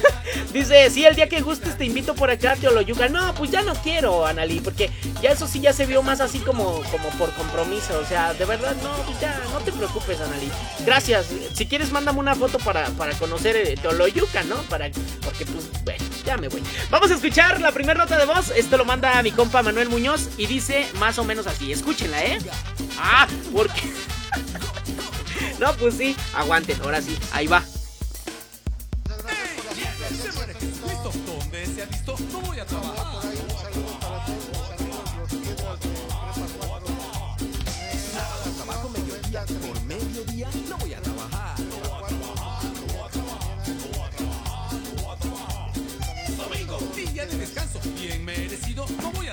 Dice, sí, el día que gustes te invito por acá, Teoloyuca. No, pues ya no quiero, Analí, porque ya eso sí ya se vio más así como, como por compromiso. O sea, de verdad, no, pues ya, no te preocupes, Analí. Gracias. Si quieres, mándame una foto para, para conocer eh, Teoloyuca, ¿no? Para, porque, pues, bueno, ya me voy. Vamos a escuchar la primera nota de voz. Esto lo manda mi compa Manuel Muñoz y dice más o menos así. Escúchenla, ¿eh? Ah, porque... no, pues sí, aguanten, ahora sí, ahí va.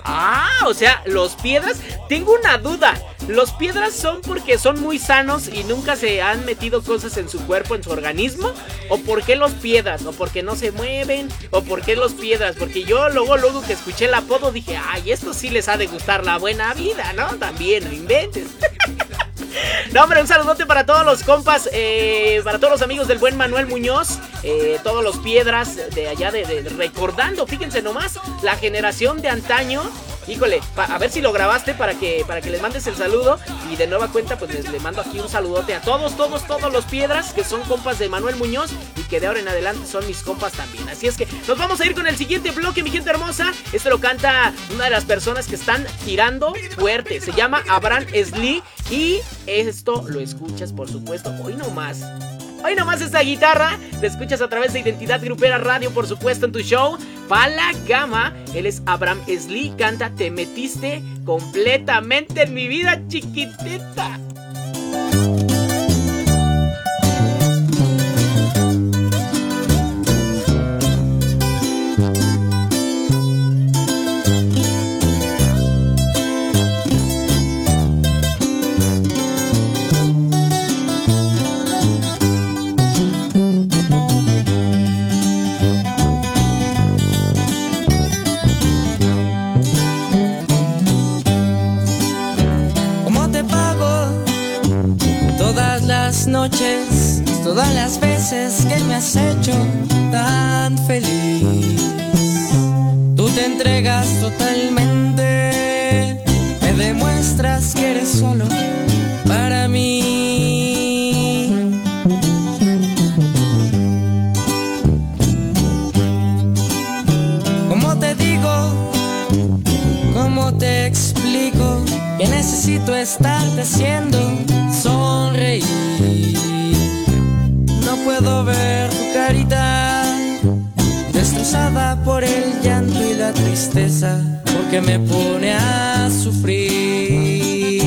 Ah, o sea, los piedras. Tengo una duda. ¿Los piedras son porque son muy sanos y nunca se han metido cosas en su cuerpo, en su organismo? ¿O por qué los piedras? ¿O porque no se mueven? ¿O por qué los piedras? Porque yo luego, luego que escuché el apodo dije, ay, esto sí les ha de gustar la buena vida, ¿no? También, no inventes. No, hombre, un saludote para todos los compas, eh, para todos los amigos del buen Manuel Muñoz, eh, todos los piedras de allá de, de- recordando, fíjense nomás, la generación de antaño Híjole, a ver si lo grabaste para que para que les mandes el saludo y de nueva cuenta pues les, le mando aquí un saludote a todos, todos, todos los piedras que son compas de Manuel Muñoz y que de ahora en adelante son mis compas también. Así es que nos vamos a ir con el siguiente bloque, mi gente hermosa. Este lo canta una de las personas que están tirando fuerte. Se llama Abraham Slee y esto lo escuchas por supuesto hoy nomás. Hoy nomás esta guitarra la escuchas a través de Identidad Grupera Radio, por supuesto, en tu show. Pala Gama, él es Abraham Slee, canta Te metiste completamente en mi vida, chiquitita. Todas las veces que me has hecho tan feliz? Tú te entregas totalmente, me demuestras que eres solo para mí. ¿Cómo te digo? ¿Cómo te explico que necesito estarte haciendo sonreír? Tristeza, porque me pone a sufrir.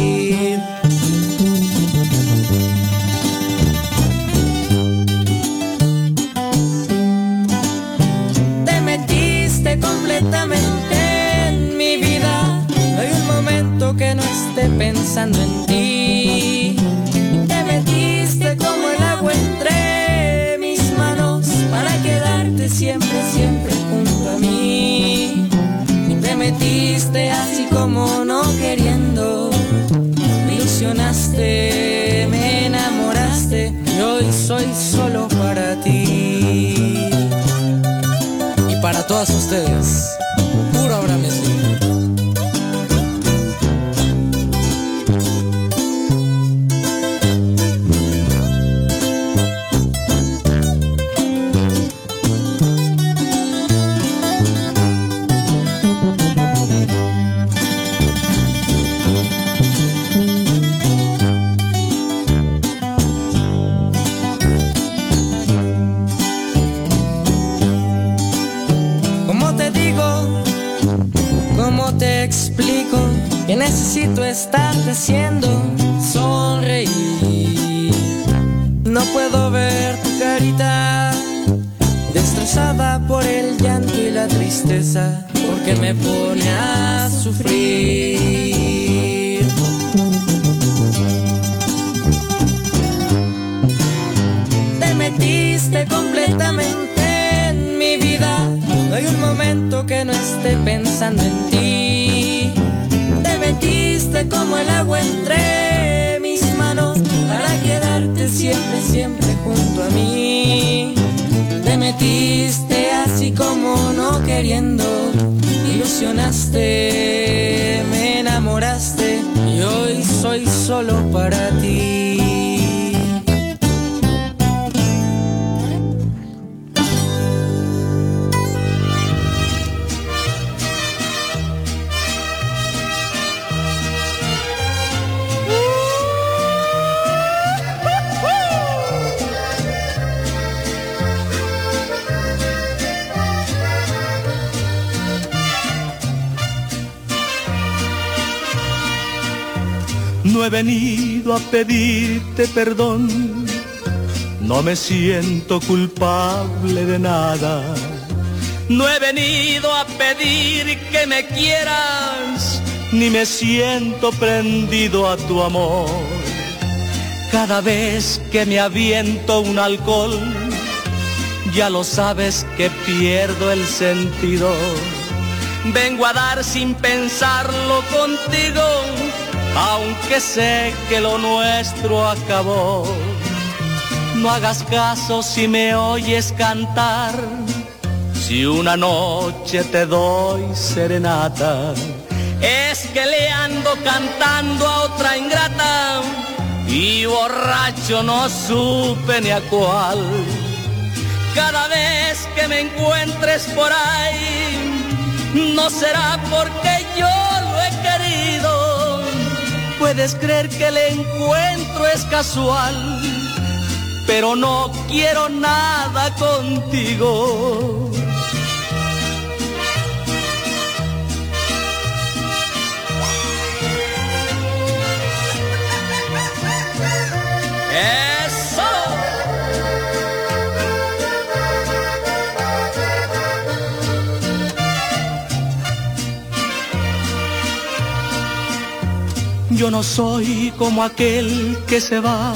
Te metiste completamente en mi vida. No hay un momento que no esté pensando en ti. Así como no queriendo. Me ilusionaste, me enamoraste y hoy soy solo para ti. Y para todas ustedes, Que necesito estarte haciendo sonreír. No puedo ver tu carita destrozada por el llanto y la tristeza, porque me pone a sufrir. Te metiste completamente en mi vida. No hay un momento que no esté pensando en ti. Como el agua entre mis manos para quedarte siempre, siempre junto a mí. Te metiste así como no queriendo. Ilusionaste, me enamoraste y hoy soy solo para ti. No he venido a pedirte perdón, no me siento culpable de nada. No he venido a pedir que me quieras, ni me siento prendido a tu amor. Cada vez que me aviento un alcohol, ya lo sabes que pierdo el sentido. Vengo a dar sin pensarlo contigo, aunque sé que lo nuestro acabó. No hagas caso si me oyes cantar, si una noche te doy serenata. es que le ando cantando a otra ingrata y borracho no supe ni a cuál. Cada vez que me encuentres por ahí, no será porque yo. Puedes creer que el encuentro es casual, pero no quiero nada contigo. Yo no soy como aquel que se va,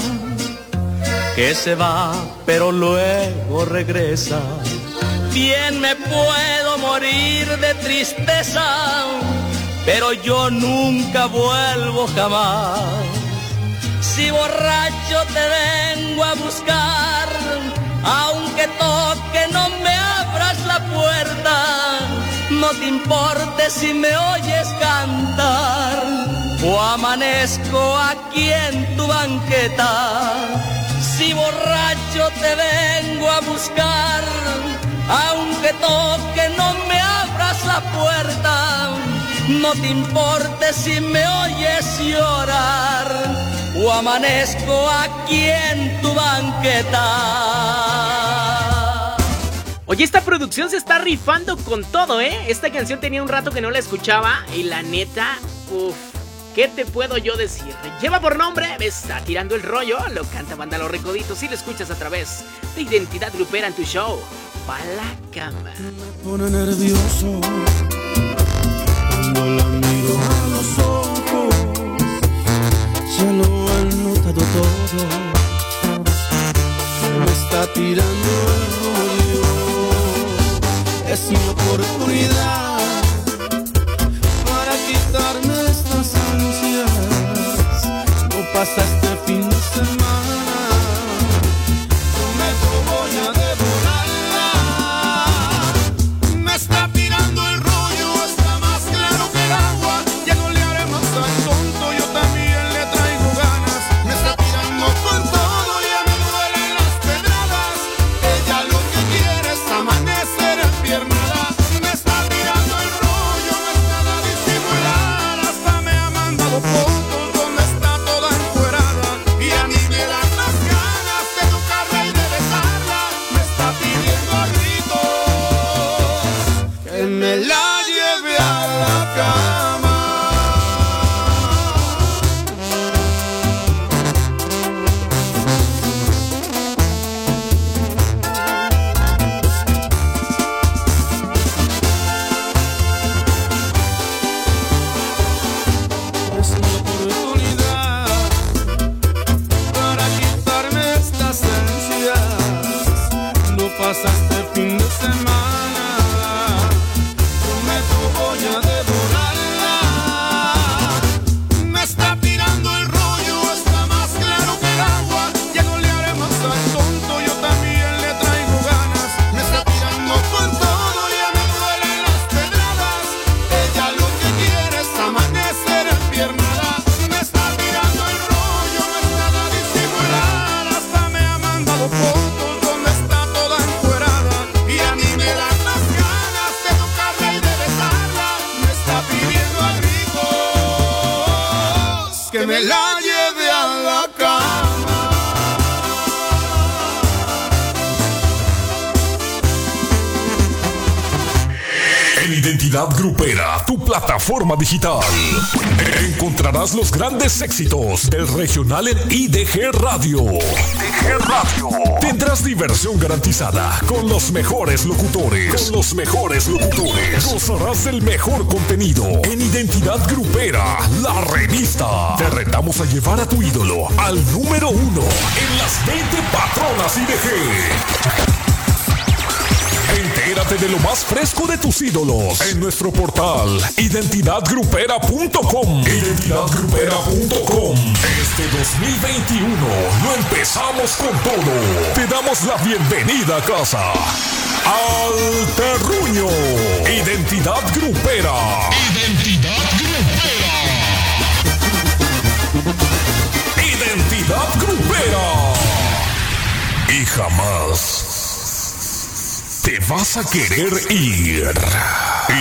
que se va, pero luego regresa. Bien me puedo morir de tristeza, pero yo nunca vuelvo jamás. Si borracho te vengo a buscar, aunque toque no me abras la puerta, no te importe si me oyes cantar o amanezco aquí en tu banqueta. Si borracho te vengo a buscar, aunque toque no me abras la puerta, no te importe si me oyes llorar o amanezco aquí en tu banqueta. Oye, esta producción se está rifando con todo, ¿eh? Esta canción tenía un rato que no la escuchaba y la neta, uff, ¿qué te puedo yo decir? Lleva por nombre, me está tirando el rollo, lo canta Banda Los Recoditos y lo escuchas a través de Identidad Grupera en tu show. Pa' la cama. pone nervioso cuando la miro a los ojos. Ya lo han notado todo. Me está tirando el rollo. Es mi oportunidad No pasa este fin de semana. Plataforma digital. Encontrarás los grandes éxitos del regional en IDG Radio. IDG Radio. Tendrás diversión garantizada con los mejores locutores. Con los mejores locutores. Gozarás del mejor contenido en Identidad Grupera, la revista. Te retamos a llevar a tu ídolo al número uno en las 20 patronas IDG. Entérate de lo más fresco de tus ídolos en nuestro portal identidadgrupera.com. Identidadgrupera.com. Este 2021 lo empezamos con todo. Te damos la bienvenida a casa. Al Terruño. Identidad Grupera. Identidad Grupera. Identidad grupera. Y jamás te vas a querer ir.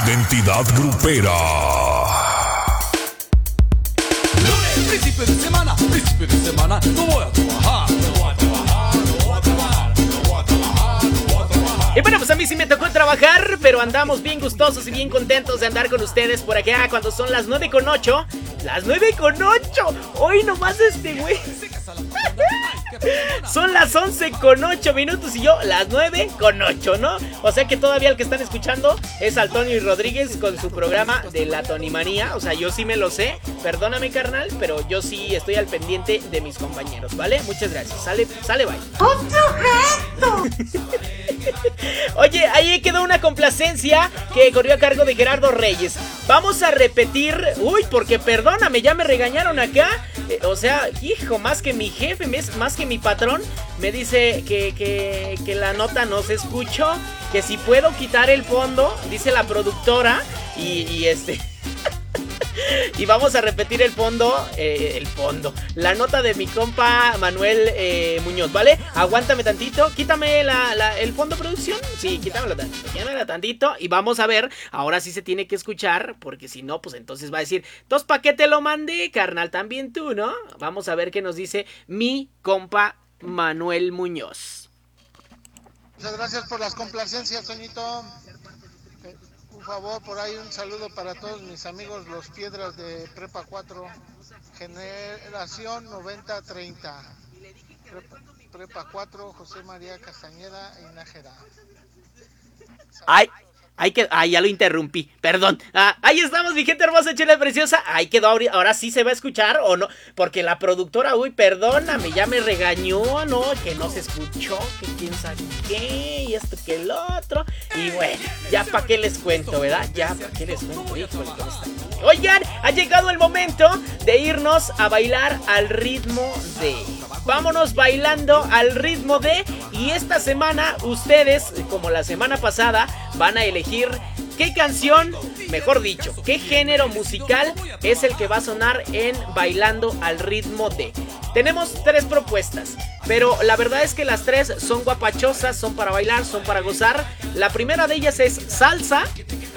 Identidad grupera. Lunes, principio de semana, principio de semana, no voy a trabajar. No voy a trabajar, no voy a trabajar, no voy a trabajar, no voy a trabajar. Y bueno, pues a mí sí me tocó trabajar, pero andamos bien gustosos y bien contentos de andar con ustedes por acá cuando son las 9 con 8. Las 9 con 8. Hoy nomás este güey. Son las 11 con 8 minutos y yo las 9 con 8, ¿no? O sea que todavía el que están escuchando es al Tony Rodríguez con su programa de la Tonimanía. O sea, yo sí me lo sé. Perdóname, carnal, pero yo sí estoy al pendiente de mis compañeros, ¿vale? Muchas gracias. Sale, sale, bye. Oye, ahí quedó una complacencia que corrió a cargo de Gerardo Reyes. Vamos a repetir. Uy, porque perdóname, ya me regañaron acá. Eh, o sea, hijo, más que mi jefe, más que mi patrón, me dice que la nota no se escuchó. Que si puedo quitar el fondo, dice la productora. Y, y este. Y vamos a repetir el fondo, eh, el fondo, la nota de mi compa Manuel eh, Muñoz, ¿vale? Aguántame tantito, quítame la, el fondo producción, sí, quítamelo tantito, quítamelo tantito y vamos a ver, ahora sí se tiene que escuchar, porque si no, pues entonces va a decir, entonces ¿pa' qué te lo mandé, carnal? También tú, ¿no? Vamos a ver qué nos dice mi compa Manuel Muñoz. Muchas gracias por las complacencias, Toñito. Favor, por ahí un saludo para todos mis amigos, los Piedras de Prepa 4, generación 90-30. Prepa, Prepa 4, José María Castañeda y Nájera. Ay, ahí quedó, ay, ya lo interrumpí, perdón. Ah, ahí estamos, mi gente hermosa, chula preciosa. Ahí quedó, ahora sí se va a escuchar o no. Porque la productora, uy, perdóname, ya me regañó, ¿no? Que no se escuchó, que quién sabe qué, y esto que el otro. Y bueno, ya para qué les cuento, ¿verdad? Ya para qué les cuento, híjole, Oigan, ha llegado el momento de irnos a bailar al ritmo de. Vámonos bailando al ritmo de. Y esta semana, ustedes, como la semana pasada, van a elegir elegir qué canción, mejor dicho, qué género musical es el que va a sonar en Bailando al ritmo de. Tenemos tres propuestas, pero la verdad es que las tres son guapachosas, son para bailar, son para gozar. La primera de ellas es salsa.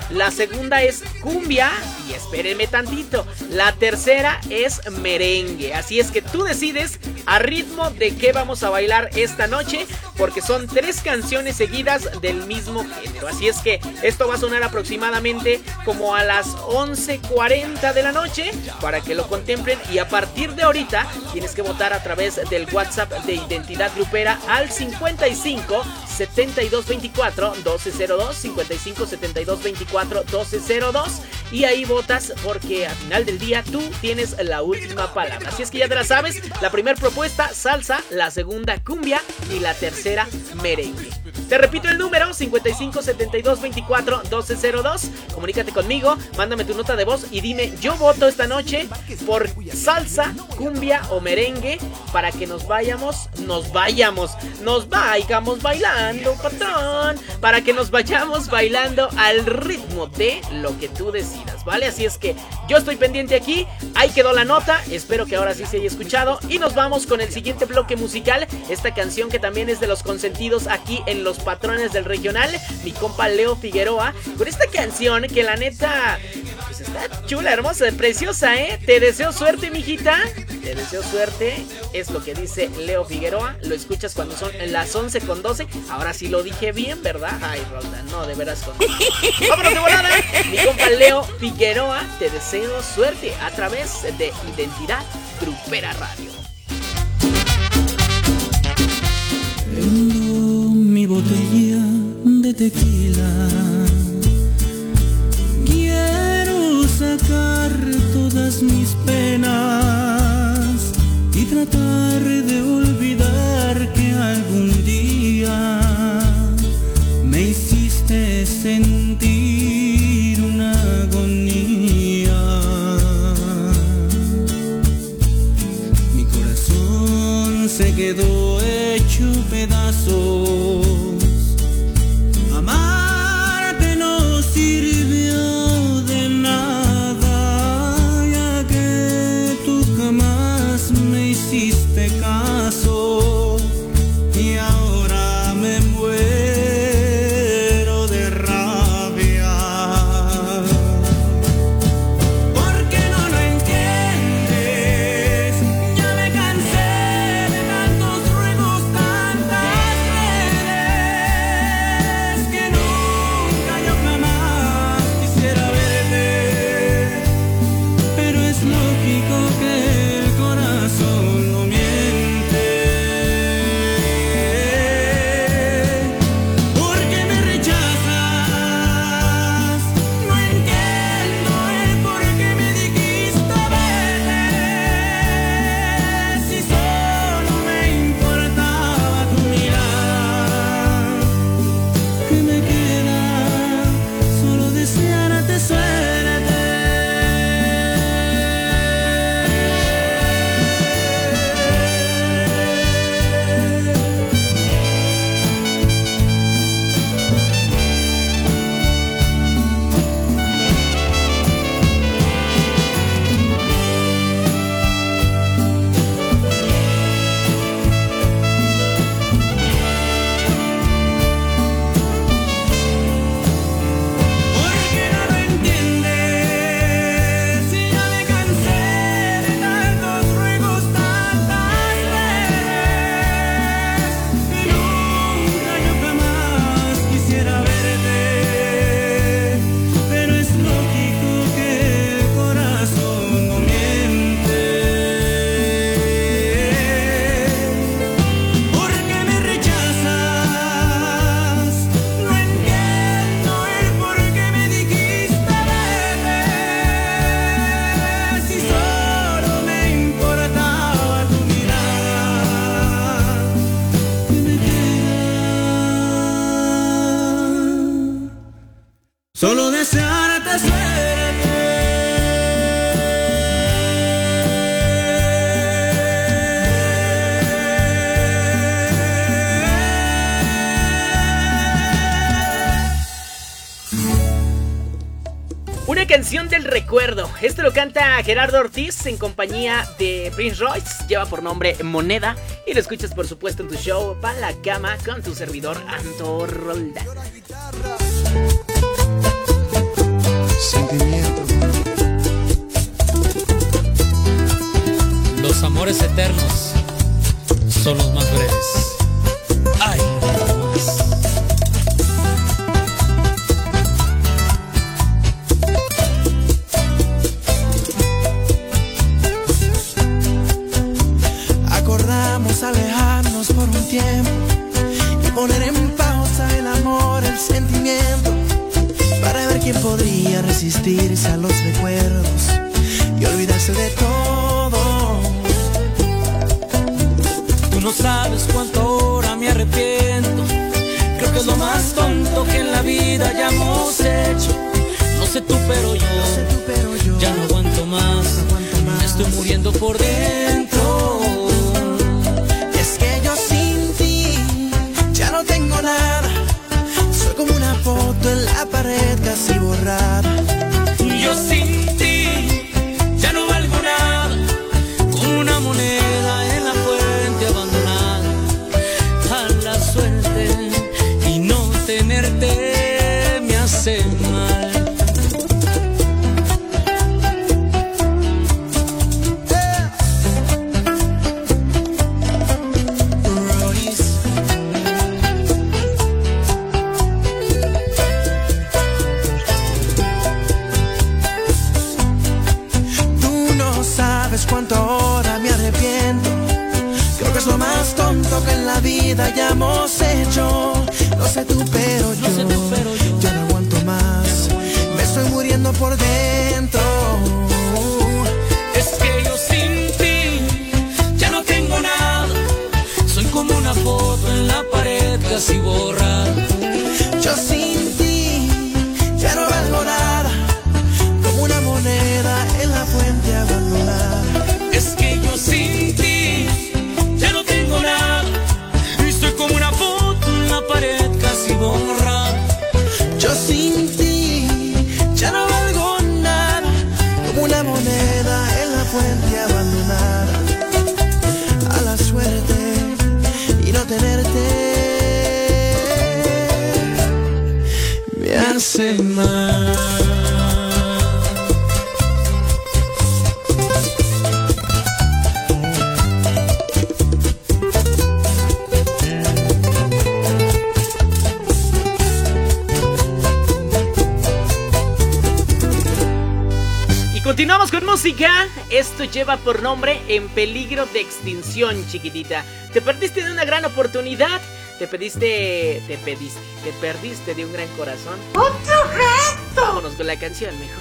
La segunda es cumbia. Y espérenme tantito. La tercera es merengue. Así es que tú decides a ritmo de qué vamos a bailar esta noche. Porque son tres canciones seguidas del mismo género. Así es que esto va a sonar aproximadamente como a las 11.40 de la noche. Para que lo contemplen. Y a partir de ahorita tienes que votar a través del WhatsApp de Identidad Grupera al 55 72 24 1202 55 72 24 1202 y ahí votas porque al final del día tú tienes la última palabra. Así es que ya te la sabes, la primera propuesta salsa, la segunda cumbia y la tercera merengue. Te repito el número 55 72 24 1202. Comunícate conmigo, mándame tu nota de voz y dime yo voto esta noche por salsa, cumbia o merengue para que nos vayamos, nos vayamos, nos vayamos bailando, patrón, para que nos vayamos bailando al ritmo de lo que tú decidas, ¿vale? Así es que yo estoy pendiente aquí, ahí quedó la nota, espero que ahora sí se haya escuchado y nos vamos con el siguiente bloque musical, esta canción que también es de los consentidos aquí en Los Patrones del Regional, mi compa Leo Figueroa, con esta canción que la neta, pues está chula, hermosa, preciosa, ¿eh? Te deseo suerte, mijita, te deseo suerte, es lo que dice Leo Figueroa, lo escuchas cuando son las 11 con 12, ahora sí lo dije bien, ¿verdad? Ay, Roldan, no, de veras con... Vámonos de volada, mi compa Leo Figueroa, te deseo suerte a través de Identidad Grupera Radio. Prendo mi botella de tequila. Quiero sacar todas mis penas tratar de olvidar que algún día me hiciste sentir una agonía. Mi corazón se quedó Gerardo Ortiz en compañía de Prince Royce, lleva por nombre Moneda y lo escuchas por supuesto en tu show Pa' la Cama con tu servidor Anto Roldán. Sentimiento. Los amores eternos son los más breves. en peligro de extinción, chiquitita. Te perdiste de una gran oportunidad. Te pediste. Te pediste. Te perdiste de un gran corazón. ¡Un sujeto! Vámonos con la canción, mejor.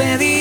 pedir.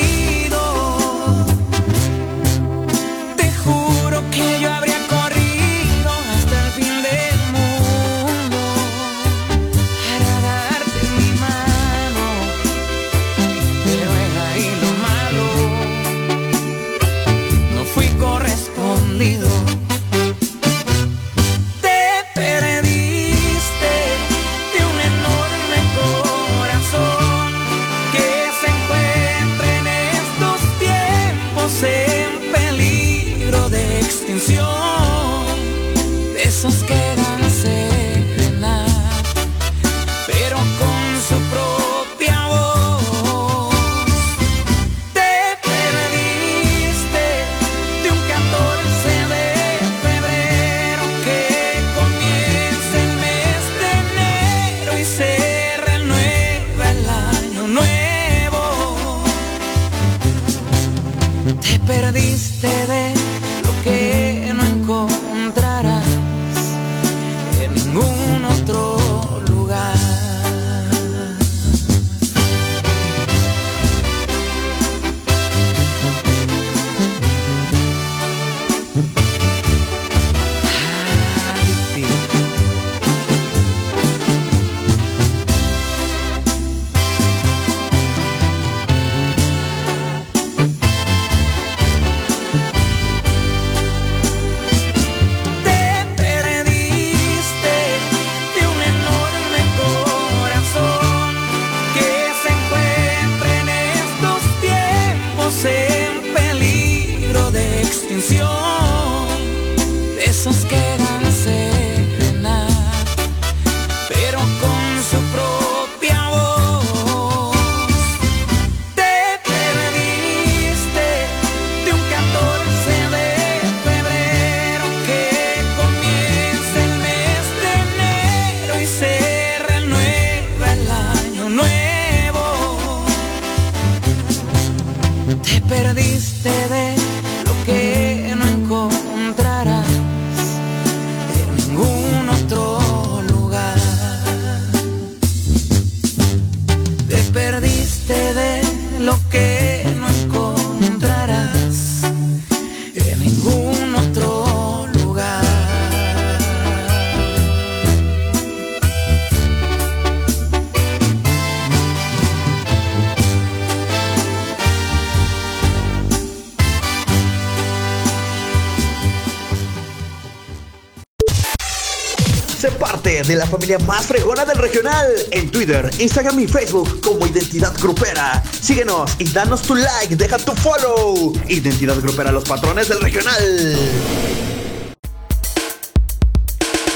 De la familia más fregona del regional en Twitter, Instagram y Facebook como Identidad Grupera. Síguenos y danos tu like, deja tu follow. Identidad Grupera, los patrones del regional.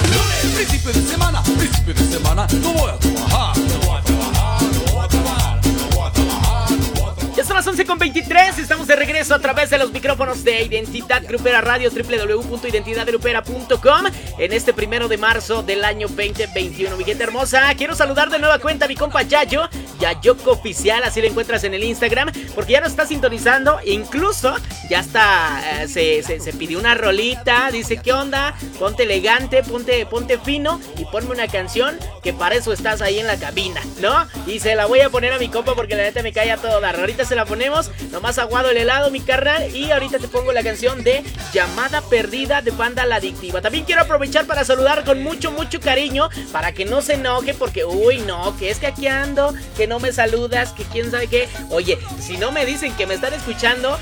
Lunes, principio de semana, principio de semana, no voy a trabajar, no voy a trabajar, no voy a trabajar, no voy a trabajar, no voy a trabajar. Ya son las 11 con 23, estamos de regreso a través de los micrófonos de Identidad Grupera Radio, www.identidadgrupera.com en este primero de marzo del año 2021. Mi gente hermosa, quiero saludar de nueva cuenta a mi compa Yayo, Yayoko Oficial, así lo encuentras en el Instagram, porque ya nos está sintonizando, incluso ya está, eh, se, se- pidió una rolita, dice, ¿qué onda? Ponte elegante, ponte, ponte fino y ponme una canción que para eso estás ahí en la cabina, ¿no? Y se la voy a poner a mi compa porque la neta me cae a todo dar. Ahorita se la ponemos, nomás aguado el helado, mi carnal, y ahorita te pongo la canción de Llamada Perdida de Banda La Adictiva. También quiero aprovechar para saludar con mucho, mucho cariño, para que no se enoje, porque, uy, no, que es que aquí ando, que no me saludas, que quién sabe qué. Oye, si no me dicen que me están escuchando,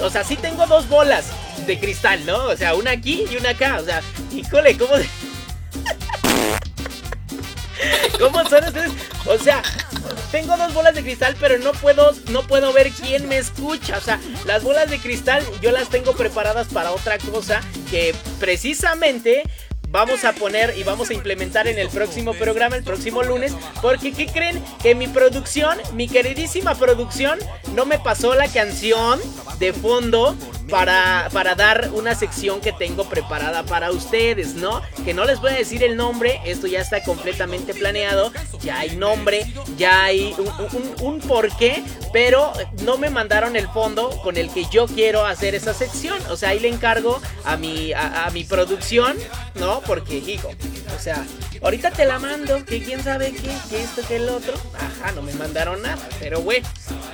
o sea, sí tengo dos bolas de cristal, ¿no? O sea, una aquí y una acá, o sea, híjole, ¿cómo? ¿Cómo son ustedes? O sea, tengo dos bolas de cristal, pero no puedo, no puedo ver quién me escucha. O sea, las bolas de cristal yo las tengo preparadas para otra cosa que precisamente vamos a poner y vamos a implementar en el próximo programa, el próximo lunes. Porque, ¿qué creen? Que mi producción, mi queridísima producción, no me pasó la canción de fondo para, para dar una sección que tengo preparada para ustedes, ¿no? Que no les voy a decir el nombre, esto ya está completamente planeado, ya hay nombre, ya hay un, un, un porqué, pero no me mandaron el fondo con el que yo quiero hacer esa sección. O sea, ahí le encargo a mi, a, a mi producción, ¿no? Porque, hijo, o sea, ahorita te la mando, que quién sabe qué, que esto, que el otro. Ajá, no me mandaron nada, pero bueno,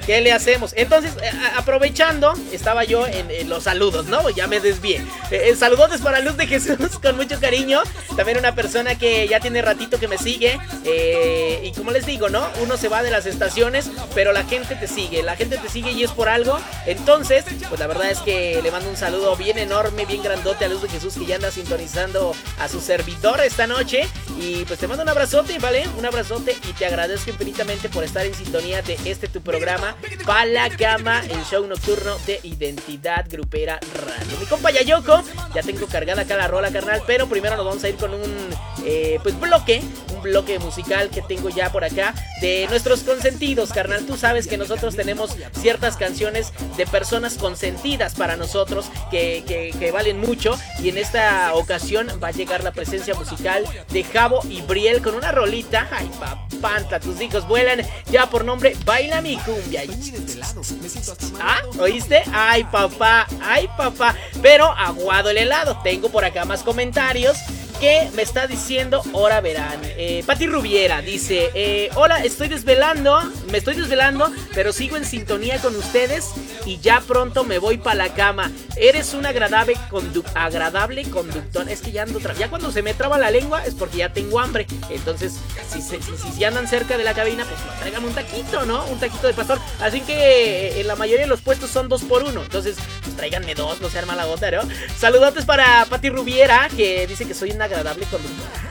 ¿qué le hacemos? Entonces, eh, aprovechando, estaba yo en, los saludos, ¿no? Ya me desvié. Eh, eh, saludotes para Luz de Jesús, con mucho cariño. También una persona que ya tiene ratito que me sigue. eh, y como les digo, ¿no? Uno se va de las estaciones, pero la gente te sigue. La gente te sigue y es por algo. Entonces, pues la verdad es que le mando un saludo bien enorme, bien grandote a Luz de Jesús que ya anda sintonizando a su servidor esta noche. Y pues te mando un abrazote, ¿vale? Un abrazote y te agradezco infinitamente por estar en sintonía de este tu programa, Pa' la Cama, el show nocturno de Identidad Grupera Radio. Mi compa Yayoko, ya tengo cargada acá la rola, carnal, pero primero nos vamos a ir con un eh, pues bloque, un bloque musical que tengo ya por acá de nuestros consentidos, carnal. Tú sabes que nosotros tenemos ciertas canciones de personas consentidas para nosotros que, que- que valen mucho y en esta ocasión va a llegar la presencia musical de Y Briel con una rolita. Ay, papanta, tus hijos vuelan ya por nombre Baila mi cumbia. ¿Ah? ¿Oíste? Ay, papá, ay, papá. Pero aguado el helado. Tengo por acá más comentarios que me está diciendo, ahora verán. Eh, Pati Rubiera dice, eh, hola, estoy desvelando, me estoy desvelando, pero sigo en sintonía con ustedes y ya pronto me voy para la cama. Eres un agradable, agradable conductor. Es que ya ando, ya cuando se me traba la lengua es porque ya tengo hambre. Entonces, si, si, si- andan cerca de la cabina, pues tráigame un taquito, ¿no? Un taquito de pastor. Así que eh, en la mayoría de los puestos son dos por uno. Entonces, pues tráiganme dos, no sean mala onda, ¿no? Para Pati Rubiera, que dice que soy un agradable.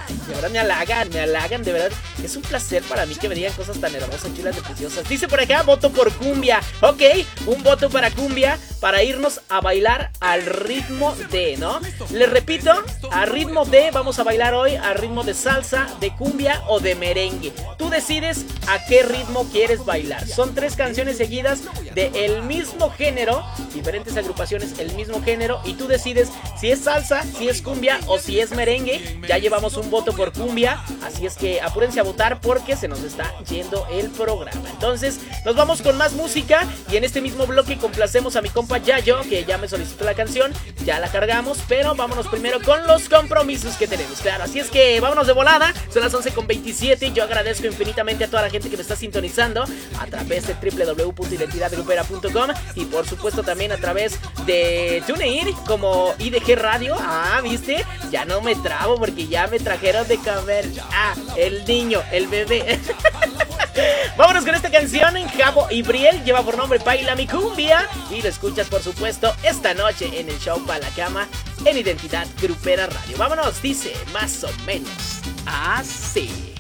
Ay, De verdad me halagan, me halagan, de verdad. Es un placer para mí que me digan cosas tan hermosas, chulas y preciosas. Dice por acá, voto por cumbia. Ok, un voto para cumbia para irnos a bailar al ritmo de, ¿no? Les repito, a ritmo de, vamos a bailar hoy a ritmo de salsa, de cumbia o de merengue. Tú decides a qué ritmo quieres bailar. Son tres canciones seguidas de el mismo género, diferentes agrupaciones, el mismo género, y tú decides si es salsa, si es cumbia o si es merengue. Ya llevamos un voto por cumbia, así es que apúrense a votar porque se nos está yendo el programa. Entonces, nos vamos con más música y en este mismo bloque complacemos a mi compa Yayo, que ya me solicitó la canción, ya la cargamos, pero vámonos primero con los compromisos que tenemos, claro. Así es que vámonos de volada, son las 11 con 27. Yo agradezco infinitamente a toda la gente que me está sintonizando a través de www.identidadgrupera.com y por supuesto también a través de TuneIn como IDG Radio. Ah, ¿viste? Ya no me porque ya me trajeron de comer. Ah, el niño, el bebé. Vámonos con esta canción en Jabo y Briel. Lleva por nombre Baila mi cumbia. Y lo escuchas, por supuesto, esta noche en el show para la cama en Identidad Grupera Radio. Vámonos, dice más o menos. Así.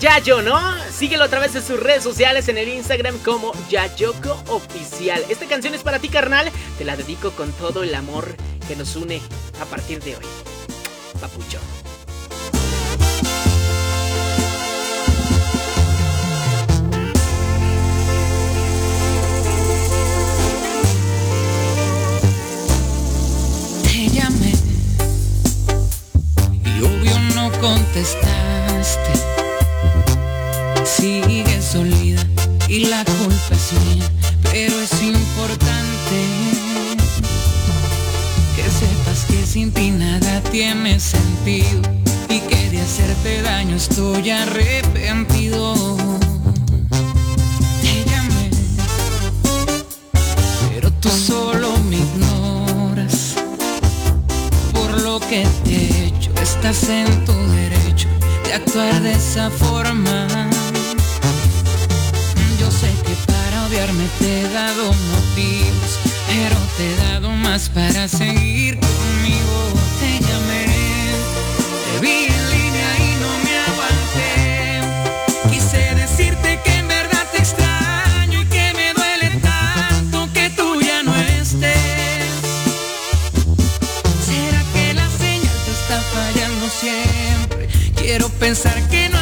Yayo, ¿no? Síguelo a través de sus redes sociales en el Instagram como Yayoko Oficial. Esta canción es para ti, carnal. Te la dedico con todo el amor que nos une a partir de hoy. Papucho. No contestaste sigue solida y la culpa es mía, pero es importante que sepas que sin ti nada tiene sentido y que de hacerte daño estoy arrepentido. Te llamé, pero tú solo me ignoras. Por lo que te he hecho, estás en tu derecho de actuar de esa forma. odiarme te he dado motivos, pero te he dado más para seguir conmigo. Te llamé, te vi en línea y no me aguanté. Quise decirte que en verdad te extraño y que me duele tanto que tú ya no estés. ¿Será que la señal te está fallando siempre? Quiero pensar que no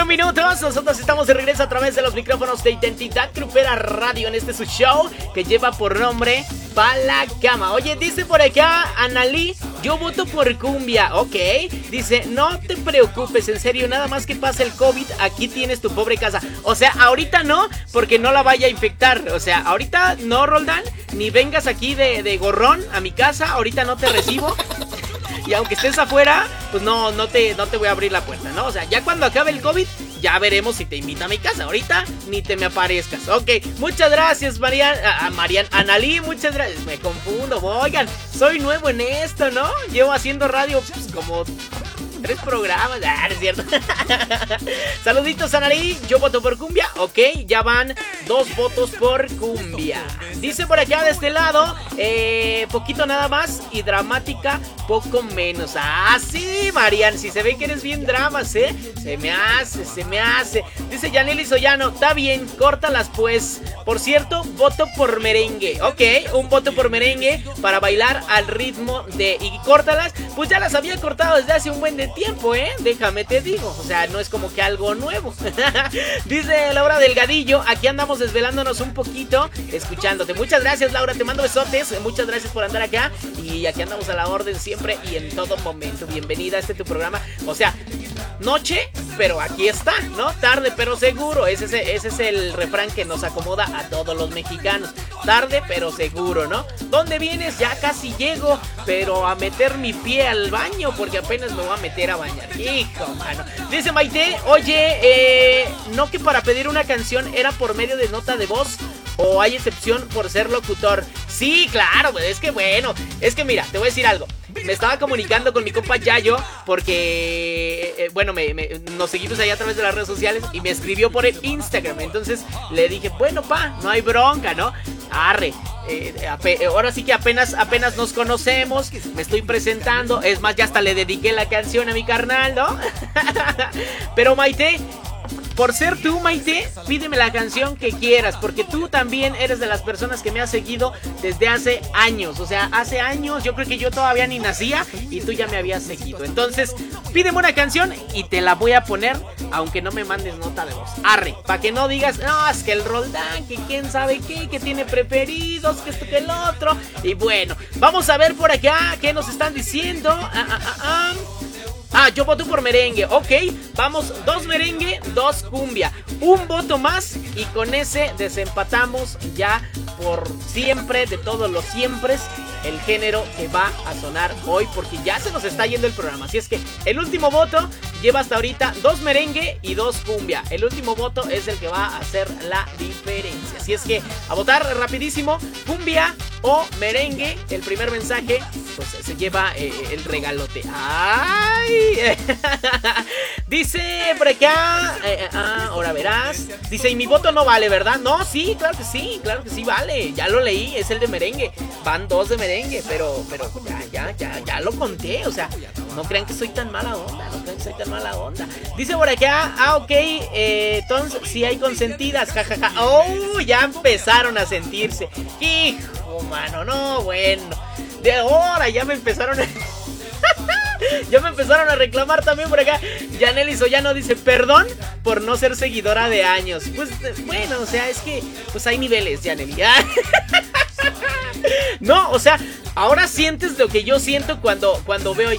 8 minutos. Nosotros estamos de regreso a través de los micrófonos de Identidad Grupera Radio en este su show que lleva por nombre Pa' la cama. Oye, dice por acá Analí, yo voto por cumbia. Ok. Dice, no te preocupes, en serio, nada más que pase el COVID, aquí tienes tu pobre casa. O sea, ahorita no, porque no la vaya a infectar. O sea, ahorita no, Roldán, ni vengas aquí de, de gorrón a mi casa, ahorita no te recibo. Y aunque estés afuera, pues no, no te, no te voy a abrir la puerta, ¿no? O sea, ya cuando acabe el COVID, ya veremos si te invita a mi casa. Ahorita ni te me aparezcas. Ok, muchas gracias, Marian. A, a Marian Analí, muchas gracias. Me confundo, oigan, soy nuevo en esto, ¿no? Llevo haciendo radio pues, como tres programas. Ah, es cierto. Saluditos, Analí. Yo voto por cumbia. Ok, ya van dos votos por cumbia. Dice por acá de este lado, eh, poquito nada más y dramática, poco menos. Ah, sí, Marian, si se ve que eres bien dramas, ¿eh? Se me hace, se me hace. Dice Yaneli Soyano, está bien, córtalas pues. Por cierto, voto por merengue. Ok, un voto por merengue para bailar al ritmo de... Y córtalas, pues ya las había cortado desde hace un buen de tiempo, ¿eh? Déjame te digo. O sea, no es como que algo nuevo. Dice Laura Delgadillo, aquí andamos desvelándonos un poquito, escuchándote. Muchas gracias, Laura, te mando besotes. Muchas gracias por andar acá. Y aquí andamos a la orden siempre y en todo momento. Bienvenida a este tu programa. O sea, noche, pero aquí está, ¿no? Tarde, pero seguro. Ese es, ese es el refrán que nos acomoda a todos los mexicanos. Tarde, pero seguro, ¿no? ¿Dónde vienes? Ya casi llego, pero a meter mi pie al baño porque apenas me voy a meter a bañar. Hijo, mano. Dice Maite, oye, eh, no que para pedir una canción era por medio de nota de voz. ¿O hay excepción por ser locutor? Sí, claro, es que bueno. Es que mira, te voy a decir algo. Me estaba comunicando con mi compa Yayo porque, eh, bueno, me, nos seguimos ahí a través de las redes sociales y me escribió por el Instagram. Entonces le dije, bueno, pa, no hay bronca, ¿no? Arre. eh, eh, ahora sí que apenas, apenas nos conocemos, me estoy presentando. Es más, ya hasta le dediqué la canción a mi carnal, ¿no? Pero Maite, por ser tú, Maite, pídeme la canción que quieras, porque tú también eres de las personas que me has seguido desde hace años. O sea, hace años, yo creo que yo todavía ni nacía y tú ya me habías seguido. Entonces, pídeme una canción y te la voy a poner, aunque no me mandes nota de voz. Arre, para que no digas, no, es que el Roldán, que quién sabe qué, que tiene preferidos, que esto que el otro. Y bueno, vamos a ver por acá qué nos están diciendo. Ah, ah, ah, ah. Yo voto por merengue. Ok, vamos, dos merengue, dos cumbia. Un voto más y con ese desempatamos ya por siempre, de todos los siempre, el género que va a sonar hoy porque ya se nos está yendo el programa. Así es que el último voto lleva hasta ahorita dos merengue y dos cumbia. El último voto es el que va a hacer la diferencia. Así es que a votar rapidísimo, cumbia o merengue. El primer mensaje, pues se lleva eh, el regalote. ¡Ay! Dice por acá, eh, ah, ahora verás. Dice, y mi voto no vale, ¿verdad? No, sí, claro que sí, claro que sí vale. Ya lo leí, es el de merengue. Van dos de merengue, pero, pero ya, ya, ya, ya lo conté. O sea, no crean que soy tan mala onda, no crean que soy tan mala onda. Dice por acá, ah, ok, eh, entonces sí hay consentidas, jajaja. Oh, ya empezaron a sentirse. Hijo, mano, no, bueno. De ahora ya me empezaron a... Ya me empezaron a reclamar también por acá. Yaneli Soyano dice, perdón por no ser seguidora de años. Pues eh, bueno, o sea, es que pues hay niveles, Yaneli. No, o sea, ahora sientes lo que yo siento cuando, cuando veo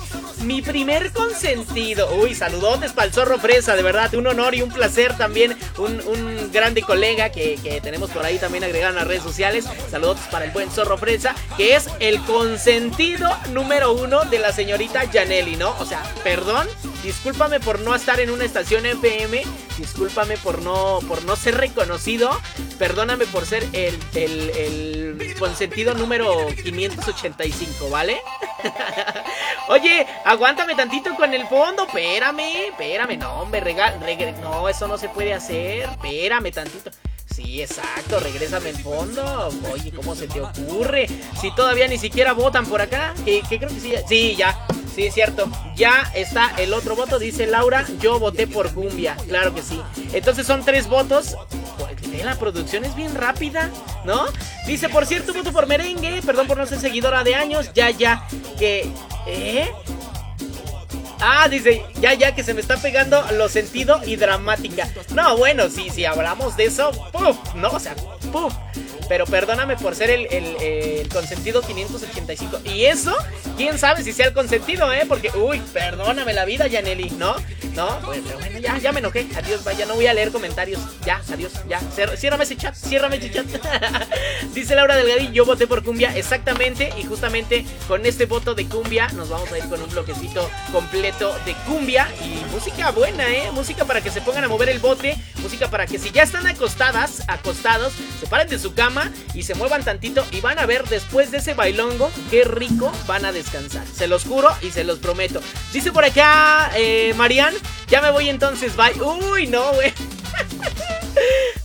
mi primer consentido. Uy, saludotes para el zorro fresa, de verdad, un honor y un placer también. Un, un grande colega que, que tenemos por ahí también agregado en las redes sociales. Saludotes para el buen zorro fresa, que es el consentido número uno de la señorita Janelli, ¿no? O sea, perdón, discúlpame por no estar en una estación FM, discúlpame por no, por no ser reconocido, perdóname por ser el, el, consentido número 585, ¿vale? Oye, aguántame tantito con el fondo, espérame, espérame, no, hombre, rega- regre- no, eso no se puede hacer, espérame tantito. Sí, exacto, regrésame el fondo. Oye, ¿cómo se te ocurre? Si todavía ni siquiera votan por acá. Que, que creo que sí. Sí, ya. Sí, es cierto. Ya está el otro voto, dice Laura. Yo voté por Cumbia. Claro que sí. Entonces son tres votos. La producción es bien rápida, ¿no? Dice, por cierto, voto por merengue. Perdón por no ser seguidora de años. Ya, ya. Que. ¿Eh? Ah, dice, ya, ya, que se me está pegando lo sentido y dramática. No, bueno, sí, si hablamos de eso, puf, no, o sea, puf. Pero perdóname por ser el, el, el consentido 585. Y eso, quién sabe si sea el consentido, ¿eh? Porque, uy, perdóname la vida, Yaneli, ¿no? No, bueno, bueno, ya, ya me enojé. Adiós, vaya, no voy a leer comentarios. Ya, adiós, ya. Ciérrame ese chat, ciérrame ese chat. Dice Laura Delgadillo, yo voté por cumbia, exactamente. Y justamente con este voto de cumbia nos vamos a ir con un bloquecito completo de cumbia y música buena, ¿eh? Música para que se pongan a mover el bote. Música para que si ya están acostadas, acostados, se paren de su cama y se muevan tantito y van a ver después de ese bailongo qué rico van a descansar. Se los juro y se los prometo. Dice por acá, eh, Marian, ya me voy entonces, bye. Uy, no, güey.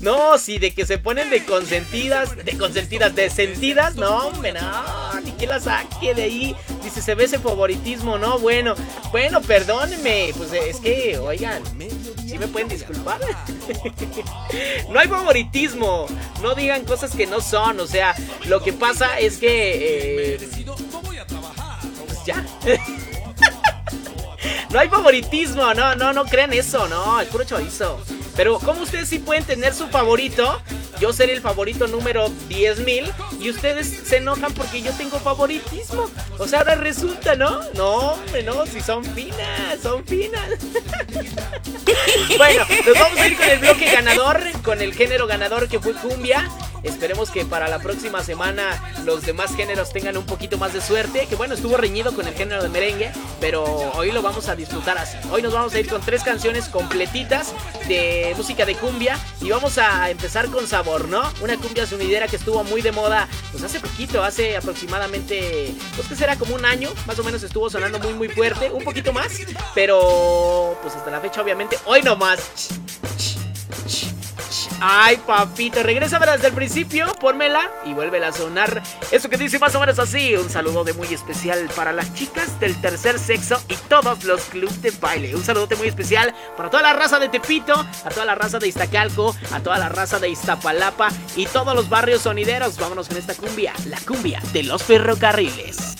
No, sí, de que se ponen de consentidas, de consentidas, de sentidas, no, hombre, no, ni que la saque de ahí. Dice, se ve ese favoritismo, no, bueno, bueno, perdónenme, pues es que, oigan, ¿sí me pueden disculpar? no hay favoritismo, no digan cosas que no son, o sea, lo que pasa es que... eh, pues ya. No hay favoritismo, no, no, no crean eso, no, es puro chorizo. Pero como ustedes sí pueden tener su favorito, yo seré el favorito número 10.000 y ustedes se enojan porque yo tengo favoritismo. O sea, ahora resulta, ¿no? No, hombre, no, si son finas, son finas. bueno, nos vamos a ir con el bloque ganador, con el género ganador que fue cumbia. Esperemos que para la próxima semana los demás géneros tengan un poquito más de suerte. Que bueno, estuvo reñido con el género de merengue, pero hoy lo vamos a disfrutar así. Hoy nos vamos a ir con tres canciones completitas de música de cumbia y vamos a empezar con sabor, ¿no? Una cumbia sonidera que estuvo muy de moda, pues hace poquito, hace aproximadamente, pues que será como un año, más o menos estuvo sonando muy muy fuerte, un poquito más, pero pues hasta la fecha obviamente, hoy no más. Ay, papito, regresa desde el principio, pónmela y vuélvela a sonar. Eso que dice más o menos así. Un saludo de muy especial para las chicas del tercer sexo y todos los clubs de baile. Un saludote muy especial para toda la raza de Tepito, a toda la raza de Iztacalco, a toda la raza de Iztapalapa y todos los barrios sonideros. Vámonos con esta cumbia, la cumbia de los ferrocarriles.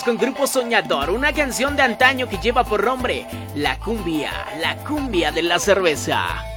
con Grupo Soñador, una canción de antaño que lleva por nombre La cumbia, la cumbia de la cerveza.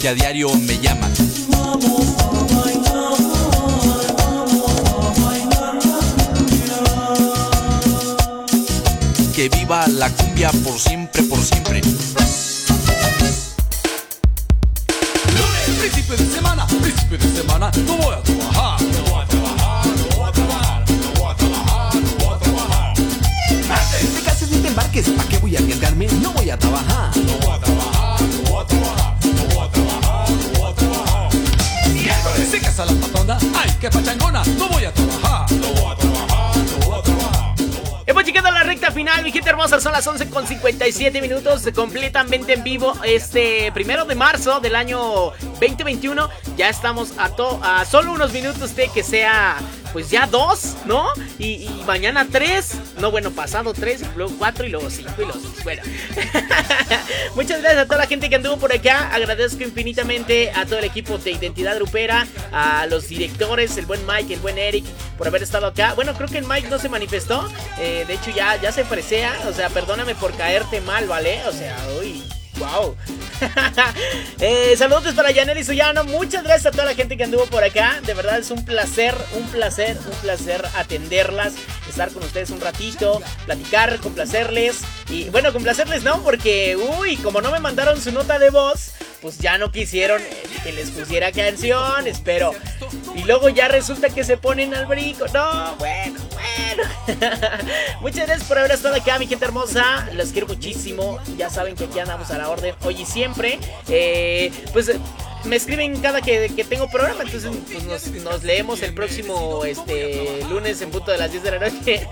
Que a diario me llama. Que viva la cumbia por siempre, por siempre. Lunes, principio de semana, principio de semana, no voy a trabajar. No voy a trabajar, no voy a trabajar, no voy a trabajar, no voy a trabajar. Martes, ni cases ni te embarques, ¿para qué voy a arriesgarme? No voy a trabajar. No voy a trabajar, Casa la ay, qué pachangona, no voy a trabajar. No voy a trabajar, no voy a trabajar. Hemos llegado a la recta final, mi gente hermosa, son las 11 con 57 minutos, completamente en vivo, este primero de marzo del año 2021, ya estamos a, to a solo unos minutos de que sea, pues ya dos, ¿no? Y, mañana tres, no bueno, pasado tres, luego cuatro, y luego cinco, y luego seis, bueno. Muchas gracias a toda la gente que anduvo por acá, agradezco infinitamente a todo el equipo de Identidad Grupera, a los directores, el buen Mike, el buen Eric, por haber estado acá. Bueno, creo que el Mike no se manifestó, eh, de hecho ya, ya se presea, o sea, perdóname por caerte mal, ¿vale? O sea, uy, wow. eh, saludos para Yaneli Suyano, muchas gracias a toda la gente que anduvo por acá, de verdad es un placer, un placer, un placer atenderlas, estar con ustedes un ratito, platicar, complacerles, y bueno, complacerles no, porque, uy, como no me mandaron su nota de voz, pues ya no quisieron que les pusiera canciones, pero... Y luego ya resulta que se ponen al brinco. No, bueno, bueno. Muchas gracias por haber estado acá, mi gente hermosa. Los quiero muchísimo. Ya saben que aquí andamos a la orden hoy y siempre. Eh, pues me escriben cada que, que tengo programa. Entonces pues, nos, leemos el próximo este, lunes en punto de las 10 de la noche.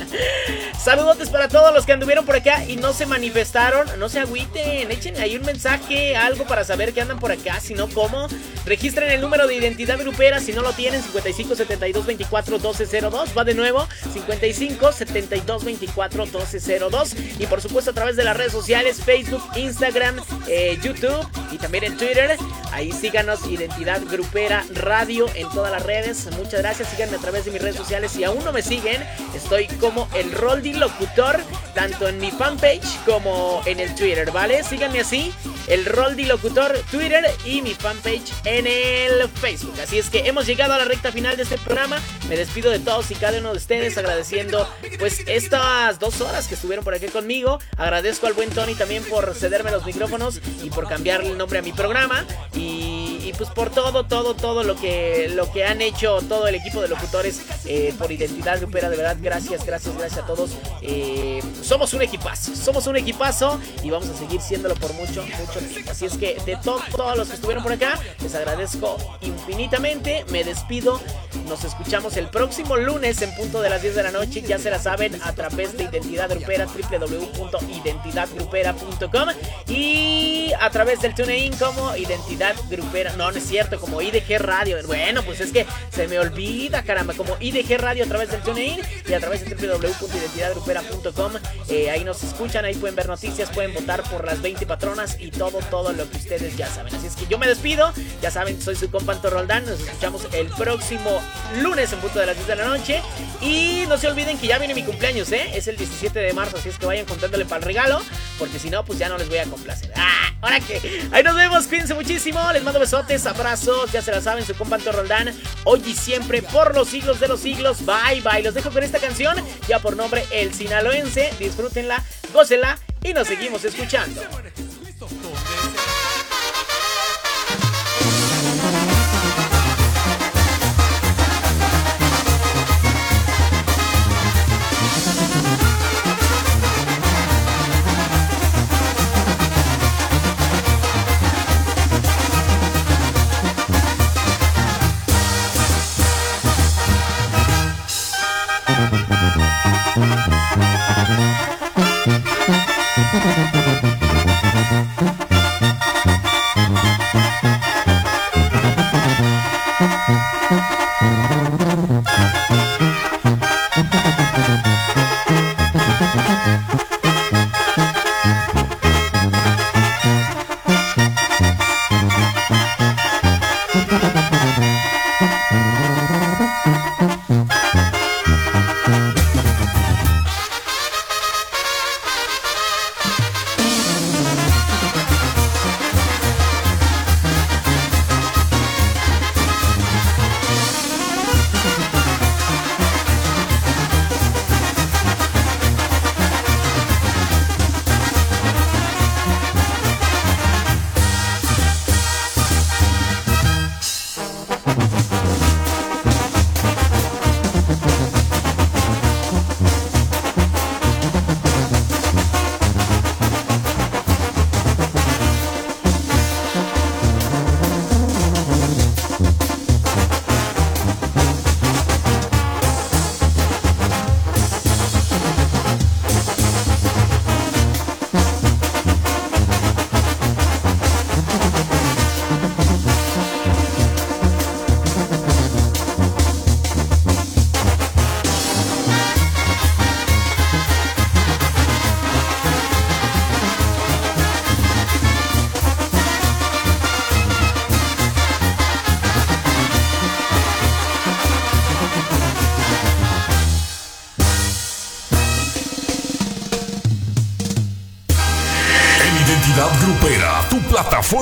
Saludotes para todos los que anduvieron por acá y no se manifestaron. No se agüiten, echen ahí un mensaje, algo para saber que andan por acá. Si no, ¿cómo? Registren el número de identidad grupera. Si no lo tienen, 55 72 24 12 02. Va de nuevo, 55 72 24 12 02. Y por supuesto, a través de las redes sociales: Facebook, Instagram, eh, YouTube y también en Twitter. Ahí síganos, Identidad Grupera Radio en todas las redes. Muchas gracias. Síganme a través de mis redes sociales. Si aún no me siguen, estoy como el Roldi Locutor, tanto en mi fanpage como en el Twitter, ¿vale? Síganme así, el Roldi Locutor Twitter y mi fanpage en el Facebook. Así es que hemos llegado a la recta final de este programa. Me despido de todos y cada uno de ustedes agradeciendo pues estas dos horas que estuvieron por aquí conmigo. Agradezco al buen Tony también por cederme los micrófonos y por cambiarle el nombre a mi programa. Y, y pues por todo, todo, todo lo que, lo que han hecho todo el equipo de locutores eh, por Identidad Grupera. De verdad, gracias, gracias, gracias a todos. Eh, somos un equipazo, somos un equipazo y vamos a seguir siéndolo por mucho, mucho tiempo. Así es que de to- todos los que estuvieron por acá, les agradezco infinitamente. Me despido. Nos escuchamos el próximo lunes en punto de las 10 de la noche. Ya se la saben a través de Identidad Grupera, www.identidadgrupera.com y a través del TuneIn como Identidad Grupera. No, no es cierto, como IDG Radio. Bueno, pues es que se me olvida, caramba, como IDG Radio a través del TuneIn y a través de www.identidadgrupera.com. Eh, ahí nos escuchan, ahí pueden ver noticias, pueden votar por las 20 patronas y todo, todo lo que ustedes ya saben. Así es que yo me despido. Ya saben, soy su compa Anto Roldán. Nos escuchamos el próximo lunes en punto de las 10 de la noche. Y no se olviden que ya viene mi cumpleaños, ¿eh? Es el 17 de marzo, así es que vayan contándole para el regalo. Porque si no, pues ya no les voy a complacer. ¡Ah! Ahora que. Ahí nos vemos, cuídense muchísimo. Les mando besotes, abrazos. Ya se la saben, su compa Roldán. Hoy y siempre, por los siglos de los siglos. Bye, bye. Los dejo con esta canción, ya por nombre El Sinaloense. Disfrútenla, gócenla y nos seguimos escuchando.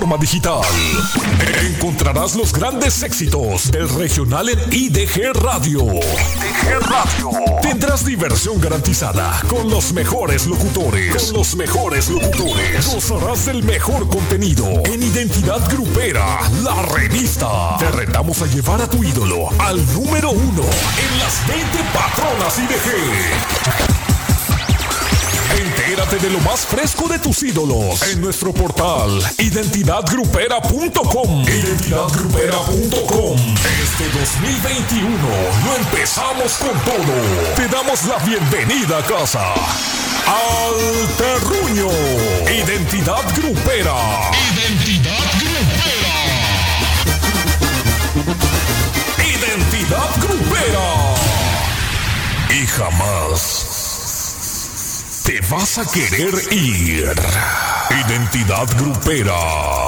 Plataforma digital. Encontrarás los grandes éxitos del regional en IDG Radio. IDG Radio. Tendrás diversión garantizada con los mejores locutores. Con los mejores locutores. Gozarás del mejor contenido en Identidad Grupera, la revista. Te retamos a llevar a tu ídolo al número uno en las 20 patronas IDG. Entérate de lo más fresco de tus ídolos en nuestro portal identidadgrupera.com. Identidadgrupera.com. Este 2021 lo empezamos con todo. Te damos la bienvenida a casa. Al Terruño. Identidad Grupera. Identidad Grupera. Identidad Grupera. Y jamás te vas a querer ir. Identidad grupera.